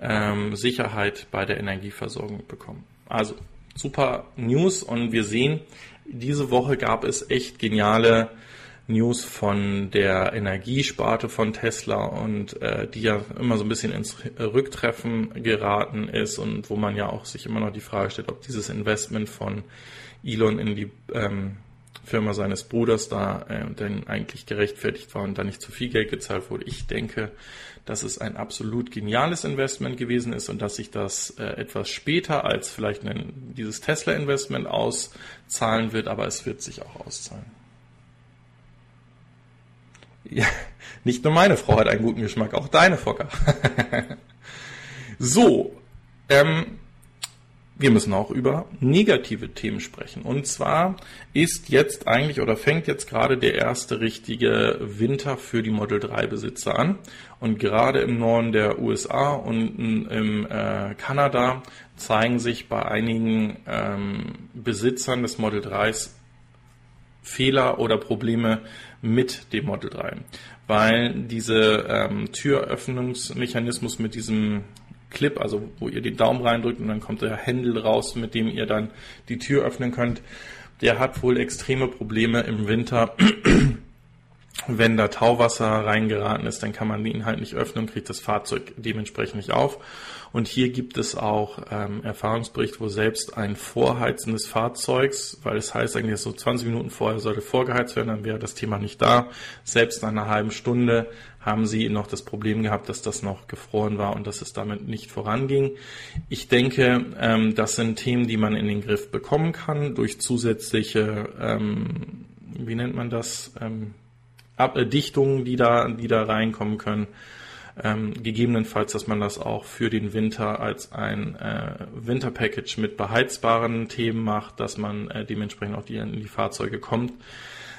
ähm, Sicherheit bei der Energieversorgung bekommen. Also super News und wir sehen, diese Woche gab es echt geniale News von der Energiesparte von Tesla und äh, die ja immer so ein bisschen ins Rücktreffen geraten ist und wo man ja auch sich immer noch die Frage stellt, ob dieses Investment von Elon in die ähm, Firma seines Bruders da äh, denn eigentlich gerechtfertigt war und da nicht zu viel Geld gezahlt wurde. Ich denke, dass es ein absolut geniales Investment gewesen ist und dass sich das äh, etwas später als vielleicht ein, dieses Tesla-Investment auszahlen wird, aber es wird sich auch auszahlen. Ja, nicht nur meine Frau hat einen guten Geschmack, auch deine Focker. (laughs) so, ähm, wir müssen auch über negative Themen sprechen. Und zwar ist jetzt eigentlich oder fängt jetzt gerade der erste richtige Winter für die Model 3 Besitzer an. Und gerade im Norden der USA und im äh, Kanada zeigen sich bei einigen ähm, Besitzern des Model 3s Fehler oder Probleme mit dem Model 3. Weil diese ähm, Türöffnungsmechanismus mit diesem Clip, also wo ihr den Daumen reindrückt und dann kommt der Händel raus, mit dem ihr dann die Tür öffnen könnt. Der hat wohl extreme Probleme im Winter wenn da Tauwasser reingeraten ist, dann kann man ihn halt nicht öffnen und kriegt das Fahrzeug dementsprechend nicht auf. Und hier gibt es auch ähm, Erfahrungsbericht, wo selbst ein Vorheizen des Fahrzeugs, weil es heißt eigentlich so 20 Minuten vorher sollte vorgeheizt werden, dann wäre das Thema nicht da. Selbst nach einer halben Stunde haben sie noch das Problem gehabt, dass das noch gefroren war und dass es damit nicht voranging. Ich denke, ähm, das sind Themen, die man in den Griff bekommen kann durch zusätzliche, ähm, wie nennt man das? Ähm, Dichtungen, die da, die da reinkommen können. Ähm, gegebenenfalls, dass man das auch für den Winter als ein äh, Winterpackage mit beheizbaren Themen macht, dass man äh, dementsprechend auch die, in die Fahrzeuge kommt.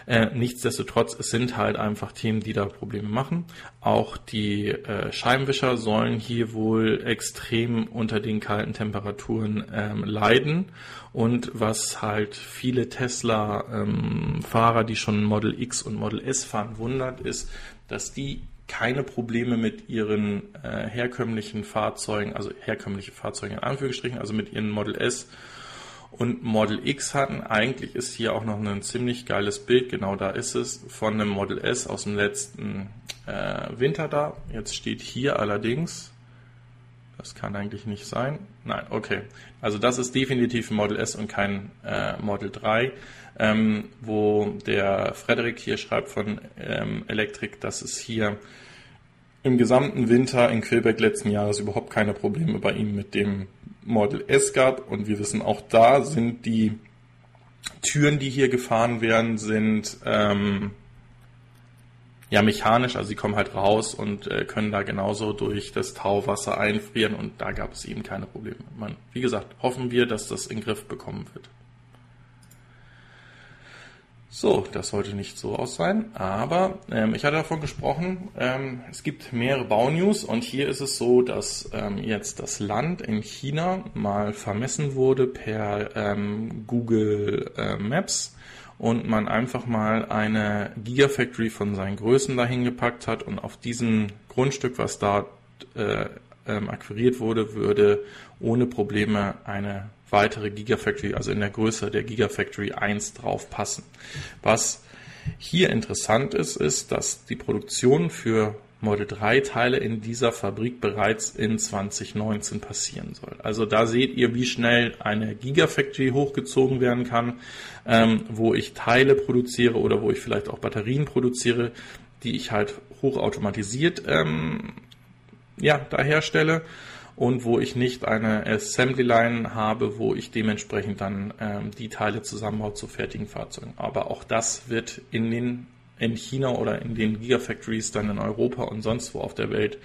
Äh, nichtsdestotrotz, es sind halt einfach Themen, die da Probleme machen. Auch die äh, Scheibenwischer sollen hier wohl extrem unter den kalten Temperaturen ähm, leiden. Und was halt viele Tesla-Fahrer, ähm, die schon Model X und Model S fahren, wundert, ist, dass die keine Probleme mit ihren äh, herkömmlichen Fahrzeugen, also herkömmliche Fahrzeuge in Anführungsstrichen, also mit ihren Model S und Model X hatten. Eigentlich ist hier auch noch ein ziemlich geiles Bild, genau da ist es, von einem Model S aus dem letzten äh, Winter da. Jetzt steht hier allerdings, das kann eigentlich nicht sein. Nein, okay. Also das ist definitiv ein Model S und kein äh, Model 3, ähm, wo der Frederik hier schreibt von ähm, Electric, dass es hier im gesamten Winter in Quebec letzten Jahres überhaupt keine Probleme bei ihm mit dem Model S gab. Und wir wissen auch da sind die Türen, die hier gefahren werden, sind ähm, ja mechanisch, also sie kommen halt raus und äh, können da genauso durch das Tauwasser einfrieren und da gab es eben keine Probleme. Man, wie gesagt, hoffen wir, dass das in den Griff bekommen wird. So, das sollte nicht so aus sein, aber ähm, ich hatte davon gesprochen, ähm, es gibt mehrere Baunews und hier ist es so, dass ähm, jetzt das Land in China mal vermessen wurde per ähm, Google äh, Maps und man einfach mal eine Gigafactory von seinen Größen dahin gepackt hat und auf diesem Grundstück, was da äh, ähm, akquiriert wurde, würde ohne Probleme eine weitere Gigafactory, also in der Größe der Gigafactory 1 drauf passen. Was hier interessant ist, ist, dass die Produktion für Model 3 Teile in dieser Fabrik bereits in 2019 passieren soll. Also da seht ihr, wie schnell eine Gigafactory hochgezogen werden kann, ähm, wo ich Teile produziere oder wo ich vielleicht auch Batterien produziere, die ich halt hochautomatisiert ähm, ja, da herstelle und wo ich nicht eine Assembly Line habe, wo ich dementsprechend dann ähm, die Teile zusammenbaue zu fertigen Fahrzeugen. Aber auch das wird in den in China oder in den Gigafactories dann in Europa und sonst wo auf der Welt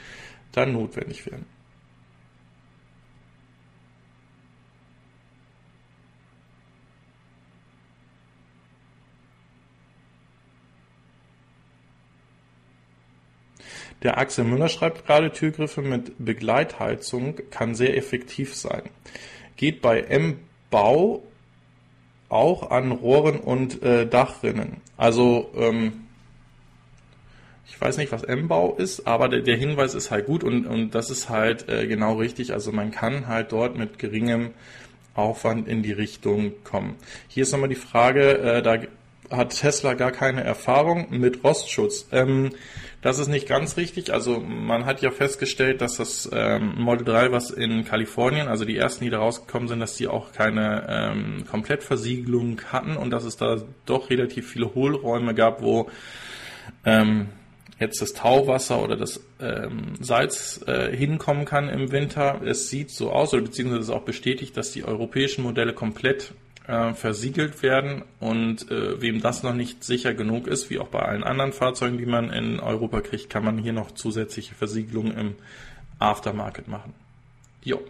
dann notwendig werden. Der Axel Müller schreibt gerade, Türgriffe mit Begleitheizung kann sehr effektiv sein. Geht bei M-Bau auch an Rohren und äh, Dachrinnen. Also ähm, ich weiß nicht, was M-Bau ist, aber der, der, Hinweis ist halt gut und, und das ist halt äh, genau richtig. Also man kann halt dort mit geringem Aufwand in die Richtung kommen. Hier ist nochmal die Frage, äh, da hat Tesla gar keine Erfahrung mit Rostschutz. Ähm, das ist nicht ganz richtig. Also man hat ja festgestellt, dass das ähm, Model 3, was in Kalifornien, also die ersten, die da rausgekommen sind, dass die auch keine ähm, Komplettversiegelung hatten und dass es da doch relativ viele Hohlräume gab, wo ähm, jetzt das Tauwasser oder das ähm, Salz äh, hinkommen kann im Winter. Es sieht so aus, oder beziehungsweise ist auch bestätigt, dass die europäischen Modelle komplett äh, versiegelt werden und äh, wem das noch nicht sicher genug ist, wie auch bei allen anderen Fahrzeugen, die man in Europa kriegt, kann man hier noch zusätzliche Versiegelungen im Aftermarket machen. Jo.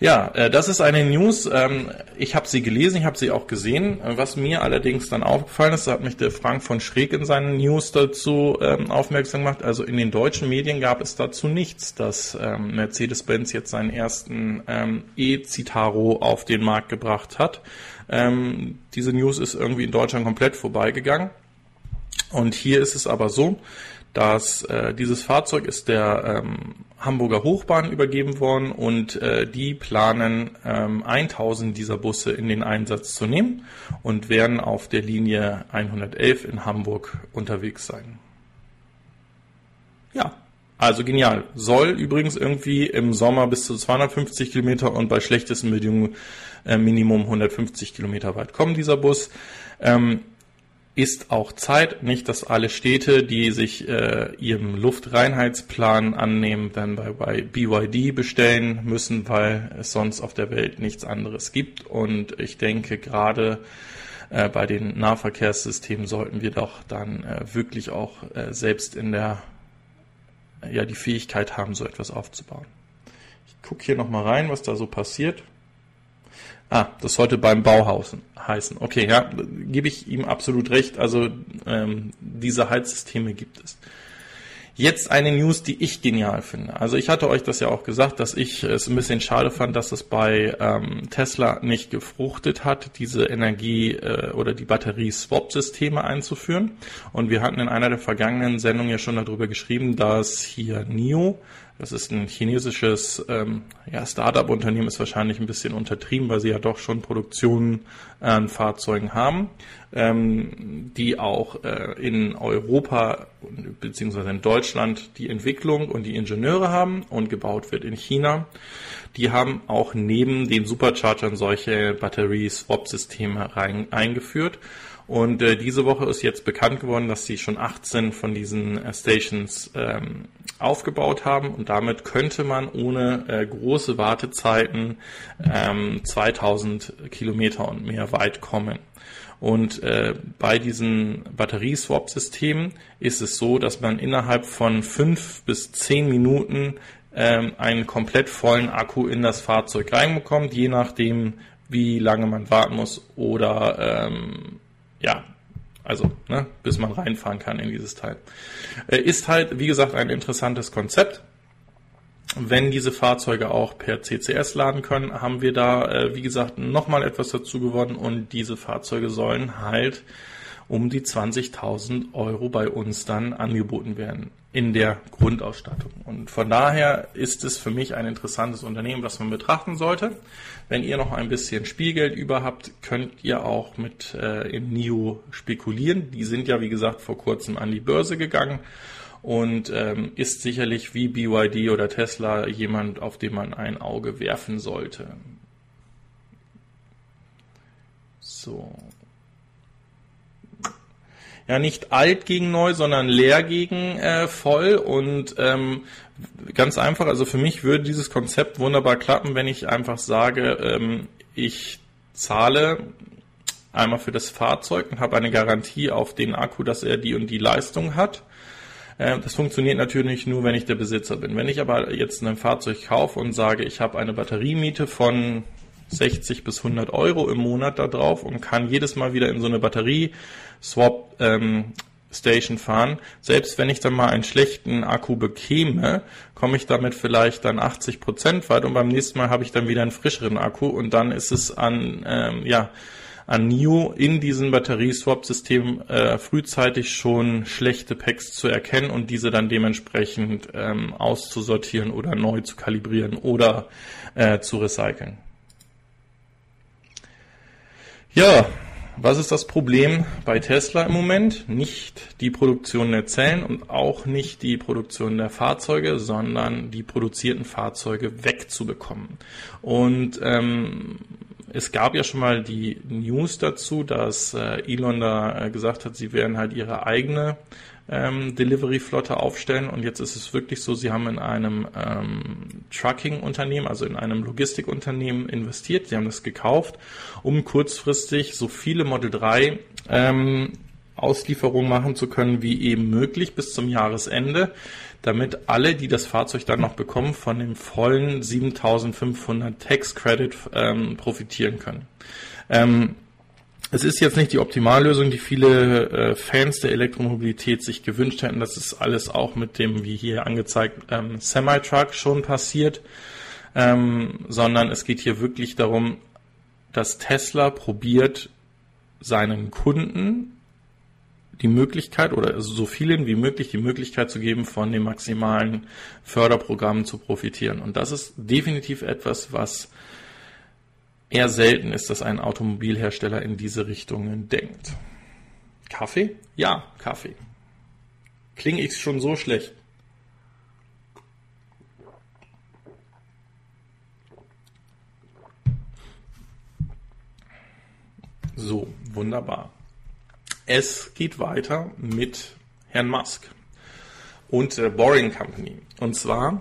Ja, äh, das ist eine News. Ähm, ich habe sie gelesen, ich habe sie auch gesehen. Äh, was mir allerdings dann aufgefallen ist, da hat mich der Frank von Schräg in seinen News dazu ähm, aufmerksam gemacht. Also in den deutschen Medien gab es dazu nichts, dass ähm, Mercedes-Benz jetzt seinen ersten E-Citaro auf den Markt gebracht hat. diese News ist irgendwie in Deutschland komplett vorbeigegangen. Und hier ist es aber so, dass äh, dieses Fahrzeug ist der ähm, Hamburger Hochbahn übergeben worden und äh, die planen ähm, 1000 dieser Busse in den Einsatz zu nehmen und werden auf der Linie 111 in Hamburg unterwegs sein. Ja, also genial. Soll übrigens irgendwie im Sommer bis zu 250 Kilometer und bei schlechtesten Bedingungen äh, Minimum 150 Kilometer weit kommen, dieser Bus. Ähm, ist auch Zeit, nicht, dass alle Städte, die sich äh, ihrem Luftreinheitsplan annehmen, dann bei, bei BYD bestellen müssen, weil es sonst auf der Welt nichts anderes gibt. Und ich denke, gerade äh, bei den Nahverkehrssystemen sollten wir doch dann äh, wirklich auch äh, selbst in der ja die Fähigkeit haben, so etwas aufzubauen. Ich gucke hier nochmal rein, was da so passiert. Ah, das sollte beim Bauhaus heißen. Okay, ja, gebe ich ihm absolut recht. Also ähm, diese Heizsysteme gibt es. Jetzt eine News, die ich genial finde. Also ich hatte euch das ja auch gesagt, dass ich es ein bisschen schade fand, dass es bei ähm, Tesla nicht gefruchtet hat, diese Energie- äh, oder die Batterie-Swap-Systeme einzuführen. Und wir hatten in einer der vergangenen Sendungen ja schon darüber geschrieben, dass hier NIO das ist ein chinesisches ähm, ja, Startup-Unternehmen, ist wahrscheinlich ein bisschen untertrieben, weil sie ja doch schon Produktionen an Fahrzeugen haben, ähm, die auch äh, in Europa bzw. in Deutschland die Entwicklung und die Ingenieure haben und gebaut wird in China. Die haben auch neben den Superchargern solche Batterie-Swap-Systeme eingeführt. Und äh, diese Woche ist jetzt bekannt geworden, dass sie schon 18 von diesen äh, Stations ähm, aufgebaut haben und damit könnte man ohne äh, große Wartezeiten ähm, 2000 Kilometer und mehr weit kommen. Und äh, bei diesen Batterieswap-Systemen ist es so, dass man innerhalb von fünf bis zehn Minuten ähm, einen komplett vollen Akku in das Fahrzeug reinbekommt, je nachdem, wie lange man warten muss oder ähm, ja, also ne, bis man reinfahren kann in dieses Teil. Äh, ist halt, wie gesagt, ein interessantes Konzept. Wenn diese Fahrzeuge auch per CCS laden können, haben wir da, äh, wie gesagt, nochmal etwas dazu gewonnen und diese Fahrzeuge sollen halt um die 20.000 Euro bei uns dann angeboten werden in der Grundausstattung. Und von daher ist es für mich ein interessantes Unternehmen, was man betrachten sollte. Wenn ihr noch ein bisschen Spielgeld über habt, könnt ihr auch mit äh, im NIO spekulieren. Die sind ja, wie gesagt, vor kurzem an die Börse gegangen und ähm, ist sicherlich wie BYD oder Tesla jemand, auf den man ein Auge werfen sollte. So, ja nicht alt gegen neu, sondern leer gegen äh, voll und ähm, ganz einfach, also für mich würde dieses Konzept wunderbar klappen, wenn ich einfach sage, ähm, ich zahle einmal für das Fahrzeug und habe eine Garantie auf den Akku, dass er die und die Leistung hat. Äh, das funktioniert natürlich nur, wenn ich der Besitzer bin. Wenn ich aber jetzt ein Fahrzeug kaufe und sage, ich habe eine Batteriemiete von 60 bis 100 Euro im Monat da drauf und kann jedes Mal wieder in so eine Batterie-Swap ähm, Station fahren. Selbst wenn ich dann mal einen schlechten Akku bekäme, komme ich damit vielleicht dann 80 Prozent weit und beim nächsten Mal habe ich dann wieder einen frischeren Akku und dann ist es an, ähm, ja, an NIO in diesem Batterieswap-System äh, frühzeitig schon schlechte Packs zu erkennen und diese dann dementsprechend ähm, auszusortieren oder neu zu kalibrieren oder äh, zu recyceln. Ja, was ist das Problem bei Tesla im Moment? Nicht die Produktion der Zellen und auch nicht die Produktion der Fahrzeuge, sondern die produzierten Fahrzeuge wegzubekommen. Und ähm, es gab ja schon mal die News dazu, dass äh, Elon da äh, gesagt hat, sie werden halt ihre eigene ähm, Delivery-Flotte aufstellen. Und jetzt ist es wirklich so, sie haben in einem ähm, Trucking-Unternehmen, also in einem Logistikunternehmen investiert. Sie haben das gekauft, um kurzfristig so viele Model 3 ähm, Auslieferungen machen zu können, wie eben möglich bis zum Jahresende, damit alle, die das Fahrzeug dann noch bekommen, von dem vollen 7500 Tax Credit ähm, profitieren können. Ähm, es ist jetzt nicht die Optimallösung, die viele äh, Fans der Elektromobilität sich gewünscht hätten. Das ist alles auch mit dem, wie hier angezeigt, ähm, Semi-Truck schon passiert, ähm, sondern es geht hier wirklich darum, dass Tesla probiert, seinen Kunden die Möglichkeit oder so vielen wie möglich die Möglichkeit zu geben, von den maximalen Förderprogrammen zu profitieren. Und das ist definitiv etwas, was eher selten ist, dass ein Automobilhersteller in diese Richtungen denkt. Kaffee? Ja, Kaffee. Klinge ich schon so schlecht? So, wunderbar. Es geht weiter mit Herrn Musk und der Boring Company. Und zwar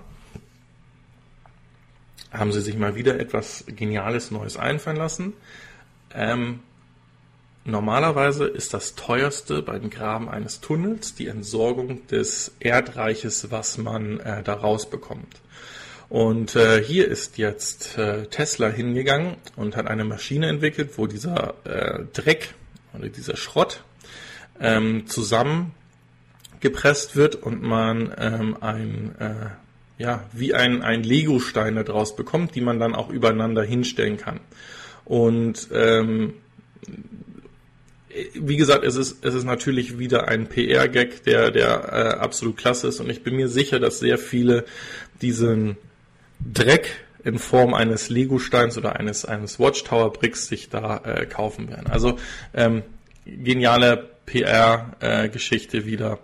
haben sie sich mal wieder etwas Geniales Neues einfallen lassen. Ähm, normalerweise ist das teuerste beim Graben eines Tunnels die Entsorgung des Erdreiches, was man äh, da rausbekommt. Und äh, hier ist jetzt äh, Tesla hingegangen und hat eine Maschine entwickelt, wo dieser äh, Dreck oder dieser Schrott ähm, zusammengepresst wird und man ähm, ein äh, ja, wie ein, ein Lego-Stein daraus bekommt, die man dann auch übereinander hinstellen kann. Und ähm, wie gesagt, es ist, es ist natürlich wieder ein PR-Gag, der, der äh, absolut klasse ist. Und ich bin mir sicher, dass sehr viele diesen Dreck in Form eines Lego-Steins oder eines, eines Watchtower-Bricks sich da äh, kaufen werden. Also ähm, geniale PR-Geschichte äh, wieder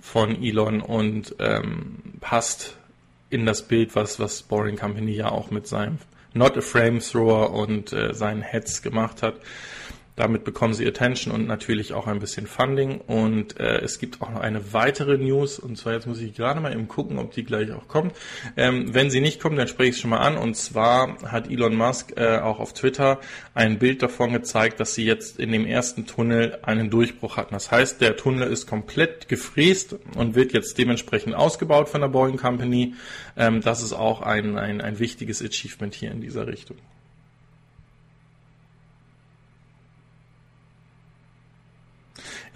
von Elon und ähm, passt in das Bild, was, was Boring Company ja auch mit seinem Not a Frame Thrower und äh, seinen Heads gemacht hat. Damit bekommen sie Attention und natürlich auch ein bisschen Funding. Und äh, es gibt auch noch eine weitere News. Und zwar jetzt muss ich gerade mal eben gucken, ob die gleich auch kommt. Ähm, wenn sie nicht kommt, dann spreche ich es schon mal an. Und zwar hat Elon Musk äh, auch auf Twitter ein Bild davon gezeigt, dass sie jetzt in dem ersten Tunnel einen Durchbruch hatten. Das heißt, der Tunnel ist komplett gefräst und wird jetzt dementsprechend ausgebaut von der Boeing Company. Ähm, das ist auch ein, ein, ein wichtiges Achievement hier in dieser Richtung.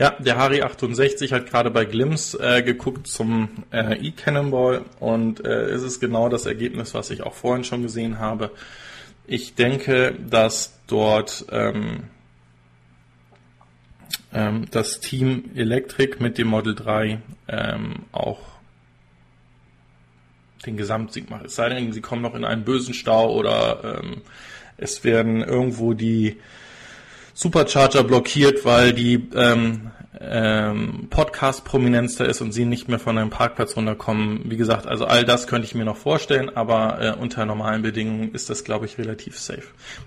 Ja, der Harry 68 hat gerade bei Glimpse äh, geguckt zum äh, E-Cannonball und äh, es ist genau das Ergebnis, was ich auch vorhin schon gesehen habe. Ich denke, dass dort ähm, ähm, das Team Electric mit dem Model 3 ähm, auch den Gesamtsieg macht. Es sei denn, sie kommen noch in einen bösen Stau oder ähm, es werden irgendwo die Supercharger blockiert, weil die ähm, ähm, Podcast-Prominenz da ist und sie nicht mehr von einem Parkplatz runterkommen. Wie gesagt, also all das könnte ich mir noch vorstellen, aber äh, unter normalen Bedingungen ist das, glaube ich, relativ safe.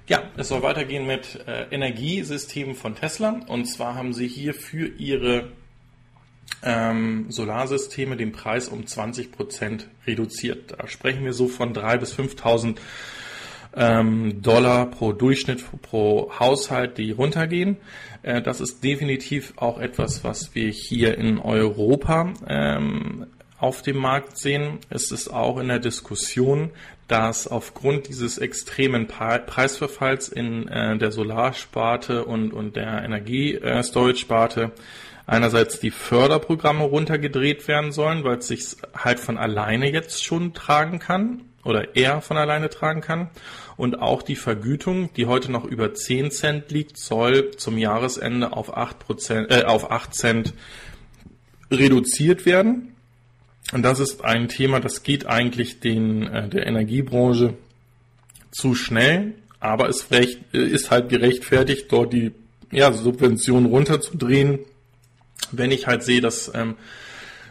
Ja, es soll weitergehen mit äh, Energiesystemen von Tesla und zwar haben sie hier für ihre ähm, Solarsysteme den Preis um 20 Prozent reduziert. Da sprechen wir so von 3.000 bis 5.000 ähm, Dollar pro Durchschnitt pro Haushalt, die runtergehen. Äh, das ist definitiv auch etwas, was wir hier in Europa ähm, auf dem Markt sehen. Es ist auch in der Diskussion, dass aufgrund dieses extremen Preisverfalls in äh, der Solarsparte und, und der Energiestorage-Sparte einerseits die Förderprogramme runtergedreht werden sollen, weil es sich halt von alleine jetzt schon tragen kann oder eher von alleine tragen kann. Und auch die Vergütung, die heute noch über 10 Cent liegt, soll zum Jahresende auf 8, Prozent, äh, auf 8 Cent reduziert werden. Und das ist ein Thema, das geht eigentlich den, äh, der Energiebranche zu schnell, aber es recht, ist halt gerechtfertigt, dort die ja, Subventionen runterzudrehen, wenn ich halt sehe, dass ähm,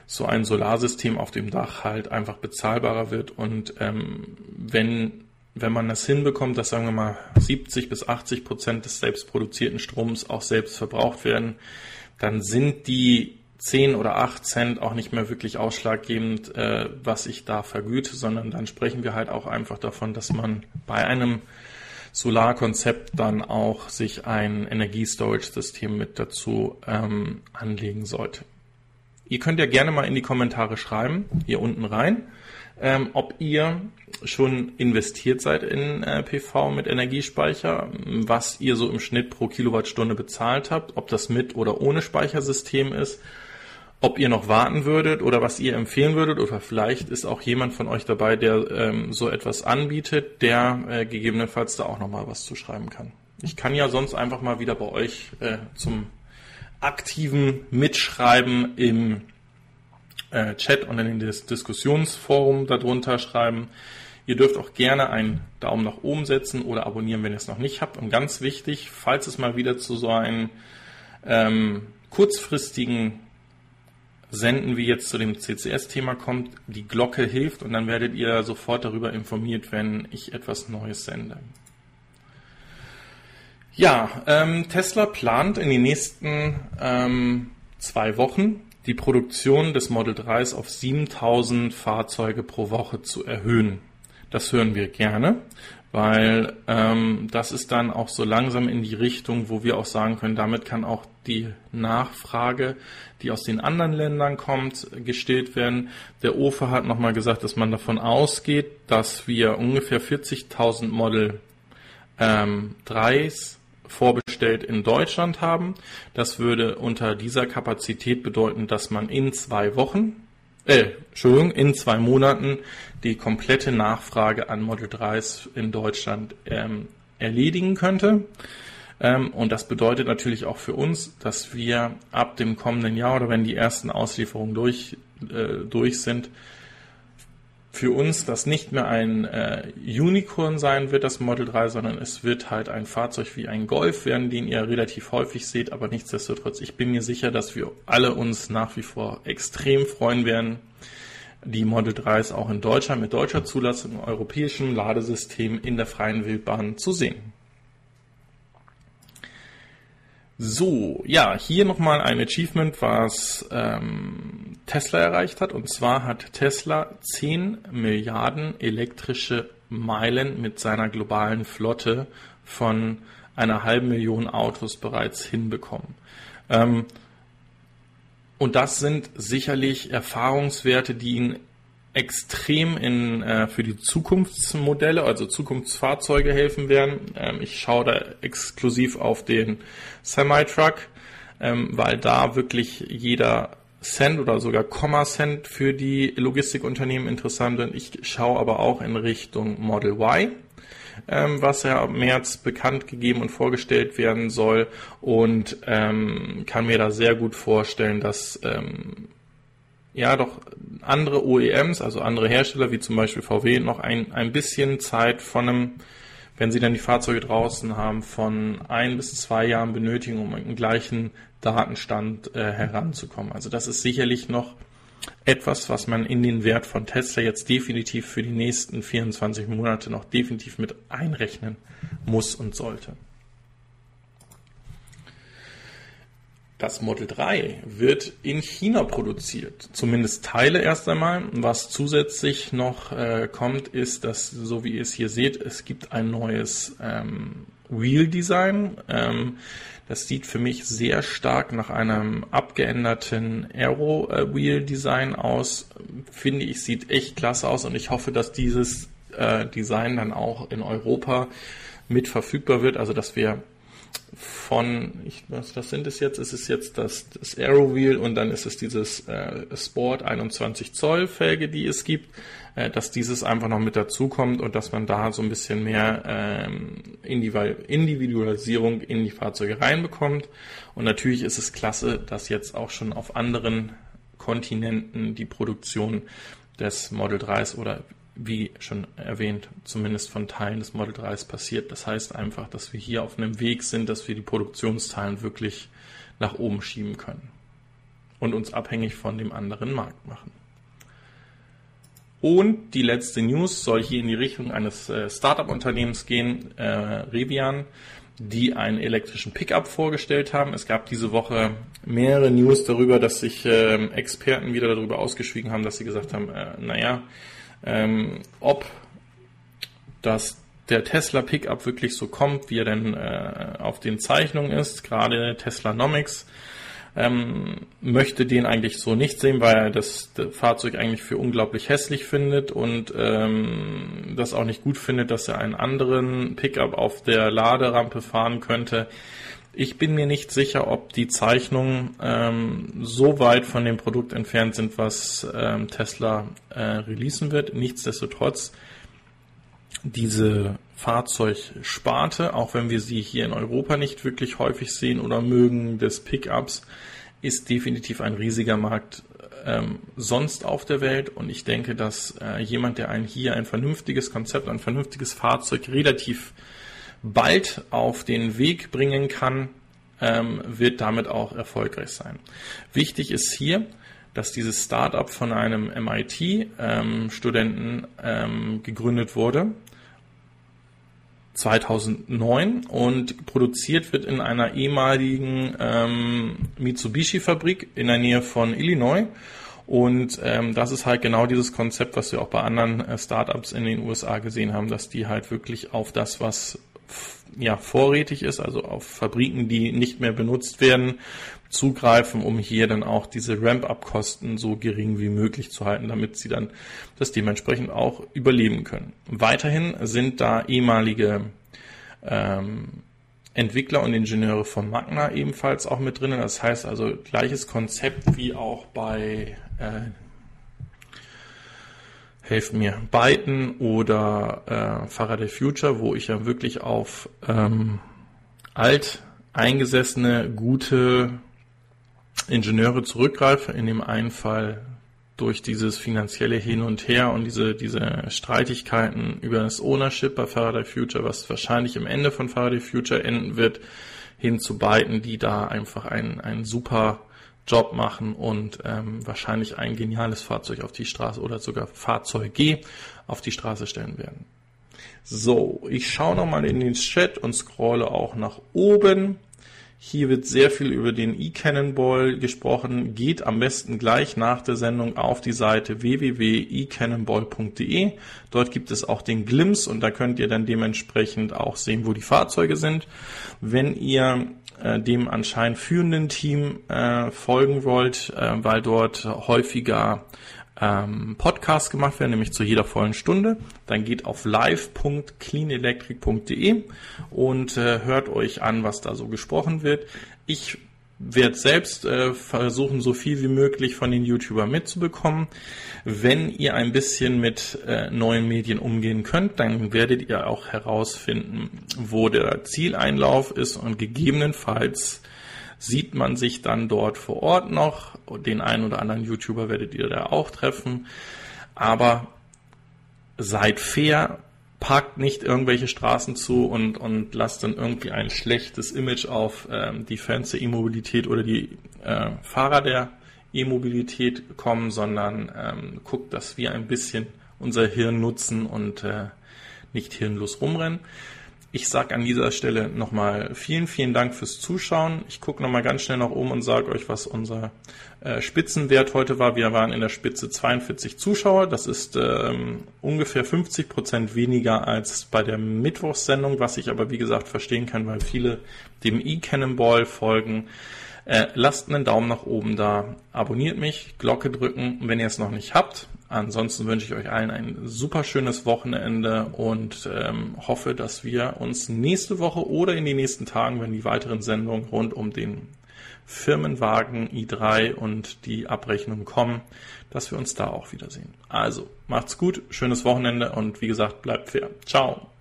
so ein Solarsystem auf dem Dach halt einfach bezahlbarer wird und ähm, wenn wenn man das hinbekommt, dass sagen wir mal 70 bis 80 Prozent des selbst produzierten Stroms auch selbst verbraucht werden, dann sind die 10 oder 8 Cent auch nicht mehr wirklich ausschlaggebend, äh, was ich da vergüte, sondern dann sprechen wir halt auch einfach davon, dass man bei einem Solarkonzept dann auch sich ein Energiestorage-System mit dazu ähm, anlegen sollte. Ihr könnt ja gerne mal in die Kommentare schreiben, hier unten rein, ähm, ob ihr schon investiert seid in äh, PV mit Energiespeicher, was ihr so im Schnitt pro Kilowattstunde bezahlt habt, ob das mit oder ohne Speichersystem ist, ob ihr noch warten würdet oder was ihr empfehlen würdet oder vielleicht ist auch jemand von euch dabei, der ähm, so etwas anbietet, der äh, gegebenenfalls da auch noch mal was zu schreiben kann. Ich kann ja sonst einfach mal wieder bei euch äh, zum aktiven Mitschreiben im äh, Chat und in das Diskussionsforum darunter schreiben. Ihr dürft auch gerne einen Daumen nach oben setzen oder abonnieren, wenn ihr es noch nicht habt. Und ganz wichtig, falls es mal wieder zu so einem ähm, kurzfristigen Senden wie jetzt zu dem CCS-Thema kommt, die Glocke hilft und dann werdet ihr sofort darüber informiert, wenn ich etwas Neues sende. Ja, ähm, Tesla plant in den nächsten ähm, zwei Wochen die Produktion des Model 3s auf 7000 Fahrzeuge pro Woche zu erhöhen. Das hören wir gerne, weil ähm, das ist dann auch so langsam in die Richtung, wo wir auch sagen können, damit kann auch die Nachfrage, die aus den anderen Ländern kommt, gestillt werden. Der OFA hat nochmal gesagt, dass man davon ausgeht, dass wir ungefähr 40.000 Model ähm, 3s vorbestellt in Deutschland haben. Das würde unter dieser Kapazität bedeuten, dass man in zwei Wochen äh, Entschuldigung, in zwei Monaten die komplette Nachfrage an Model 3s in Deutschland ähm, erledigen könnte. Ähm, und das bedeutet natürlich auch für uns, dass wir ab dem kommenden Jahr oder wenn die ersten Auslieferungen durch, äh, durch sind, für uns das nicht mehr ein äh, Unicorn sein wird, das Model 3, sondern es wird halt ein Fahrzeug wie ein Golf werden, den ihr relativ häufig seht, aber nichtsdestotrotz, ich bin mir sicher, dass wir alle uns nach wie vor extrem freuen werden, die Model 3s auch in Deutschland mit deutscher Zulassung im europäischen Ladesystem in der freien Wildbahn zu sehen. So, ja, hier nochmal ein Achievement, was ähm, Tesla erreicht hat. Und zwar hat Tesla 10 Milliarden elektrische Meilen mit seiner globalen Flotte von einer halben Million Autos bereits hinbekommen. Ähm, und das sind sicherlich Erfahrungswerte, die ihn extrem in, äh, für die Zukunftsmodelle, also Zukunftsfahrzeuge helfen werden. Ähm, ich schaue da exklusiv auf den Semi-Truck, ähm, weil da wirklich jeder Cent oder sogar Komma-Cent für die Logistikunternehmen interessant sind. Ich schaue aber auch in Richtung Model Y, ähm, was ja im März bekannt gegeben und vorgestellt werden soll und ähm, kann mir da sehr gut vorstellen, dass ähm, ja doch andere OEMs, also andere Hersteller wie zum Beispiel VW, noch ein, ein bisschen Zeit von einem, wenn sie dann die Fahrzeuge draußen haben, von ein bis zwei Jahren benötigen, um einen gleichen Datenstand äh, heranzukommen. Also das ist sicherlich noch etwas, was man in den Wert von Tesla jetzt definitiv für die nächsten 24 Monate noch definitiv mit einrechnen muss und sollte. Das Model 3 wird in China produziert, zumindest Teile erst einmal. Was zusätzlich noch äh, kommt, ist, dass, so wie ihr es hier seht, es gibt ein neues ähm, Wheel-Design. Ähm, das sieht für mich sehr stark nach einem abgeänderten Aero-Wheel-Design aus. Finde ich, sieht echt klasse aus und ich hoffe, dass dieses äh, Design dann auch in Europa mit verfügbar wird, also dass wir von, ich, was, was sind es jetzt? Es ist jetzt das, das Aero Wheel und dann ist es dieses äh, Sport 21 Zoll Felge, die es gibt, äh, dass dieses einfach noch mit dazukommt und dass man da so ein bisschen mehr ähm, Individualisierung in die Fahrzeuge reinbekommt. Und natürlich ist es klasse, dass jetzt auch schon auf anderen Kontinenten die Produktion des Model 3s oder wie schon erwähnt, zumindest von Teilen des Model 3s passiert. Das heißt einfach, dass wir hier auf einem Weg sind, dass wir die Produktionszahlen wirklich nach oben schieben können und uns abhängig von dem anderen Markt machen. Und die letzte News soll hier in die Richtung eines äh, Startup-Unternehmens gehen, äh, Revian, die einen elektrischen Pickup vorgestellt haben. Es gab diese Woche mehrere News darüber, dass sich äh, Experten wieder darüber ausgeschwiegen haben, dass sie gesagt haben, äh, naja, ähm, ob das der Tesla Pickup wirklich so kommt, wie er denn äh, auf den Zeichnungen ist. Gerade Tesla Nomics ähm, möchte den eigentlich so nicht sehen, weil er das, das Fahrzeug eigentlich für unglaublich hässlich findet und ähm, das auch nicht gut findet, dass er einen anderen Pickup auf der Laderampe fahren könnte. Ich bin mir nicht sicher, ob die Zeichnungen ähm, so weit von dem Produkt entfernt sind, was ähm, Tesla äh, releasen wird. Nichtsdestotrotz, diese Fahrzeugsparte, auch wenn wir sie hier in Europa nicht wirklich häufig sehen oder mögen, des Pickups, ist definitiv ein riesiger Markt ähm, sonst auf der Welt. Und ich denke, dass äh, jemand, der ein hier ein vernünftiges Konzept, ein vernünftiges Fahrzeug relativ bald auf den Weg bringen kann, ähm, wird damit auch erfolgreich sein. Wichtig ist hier, dass dieses Startup von einem MIT-Studenten ähm, ähm, gegründet wurde. 2009 und produziert wird in einer ehemaligen ähm, Mitsubishi-Fabrik in der Nähe von Illinois. Und ähm, das ist halt genau dieses Konzept, was wir auch bei anderen äh, Startups in den USA gesehen haben, dass die halt wirklich auf das, was ja, vorrätig ist, also auf Fabriken, die nicht mehr benutzt werden, zugreifen, um hier dann auch diese Ramp-up-Kosten so gering wie möglich zu halten, damit sie dann das dementsprechend auch überleben können. Weiterhin sind da ehemalige ähm, Entwickler und Ingenieure von Magna ebenfalls auch mit drinnen. Das heißt also gleiches Konzept wie auch bei äh, helft mir, Byton oder äh, Faraday Future, wo ich ja wirklich auf ähm, alt eingesessene, gute Ingenieure zurückgreife. In dem einen Fall durch dieses finanzielle Hin und Her und diese, diese Streitigkeiten über das Ownership bei Faraday Future, was wahrscheinlich im Ende von Faraday Future enden wird, hin zu Byton, die da einfach ein, ein super Job machen und ähm, wahrscheinlich ein geniales Fahrzeug auf die Straße oder sogar Fahrzeuge auf die Straße stellen werden. So, ich schaue nochmal in den Chat und scrolle auch nach oben. Hier wird sehr viel über den e-Cannonball gesprochen. Geht am besten gleich nach der Sendung auf die Seite www.ecannonball.de. Dort gibt es auch den Glimpse und da könnt ihr dann dementsprechend auch sehen, wo die Fahrzeuge sind. Wenn ihr äh, dem anscheinend führenden Team äh, folgen wollt, äh, weil dort häufiger ähm, Podcasts gemacht werden, nämlich zu jeder vollen Stunde, dann geht auf live.cleanelectric.de und äh, hört euch an, was da so gesprochen wird. Ich werde selbst äh, versuchen, so viel wie möglich von den YouTubern mitzubekommen. Wenn ihr ein bisschen mit äh, neuen Medien umgehen könnt, dann werdet ihr auch herausfinden, wo der Zieleinlauf ist und gegebenenfalls sieht man sich dann dort vor Ort noch. Den einen oder anderen YouTuber werdet ihr da auch treffen. Aber seid fair, parkt nicht irgendwelche Straßen zu und, und lasst dann irgendwie ein schlechtes Image auf ähm, die Fans der E-Mobilität oder die äh, Fahrer der E-Mobilität kommen, sondern ähm, guckt, dass wir ein bisschen unser Hirn nutzen und äh, nicht hirnlos rumrennen. Ich sage an dieser Stelle nochmal vielen, vielen Dank fürs Zuschauen. Ich gucke nochmal ganz schnell nach oben und sage euch, was unser äh, Spitzenwert heute war. Wir waren in der Spitze 42 Zuschauer. Das ist ähm, ungefähr 50 Prozent weniger als bei der Mittwochssendung, was ich aber wie gesagt verstehen kann, weil viele dem E-Cannonball folgen. Äh, lasst einen Daumen nach oben da, abonniert mich, Glocke drücken, wenn ihr es noch nicht habt. Ansonsten wünsche ich euch allen ein super schönes Wochenende und ähm, hoffe, dass wir uns nächste Woche oder in den nächsten Tagen, wenn die weiteren Sendungen rund um den Firmenwagen i3 und die Abrechnung kommen, dass wir uns da auch wiedersehen. Also, macht's gut, schönes Wochenende und wie gesagt, bleibt fair. Ciao.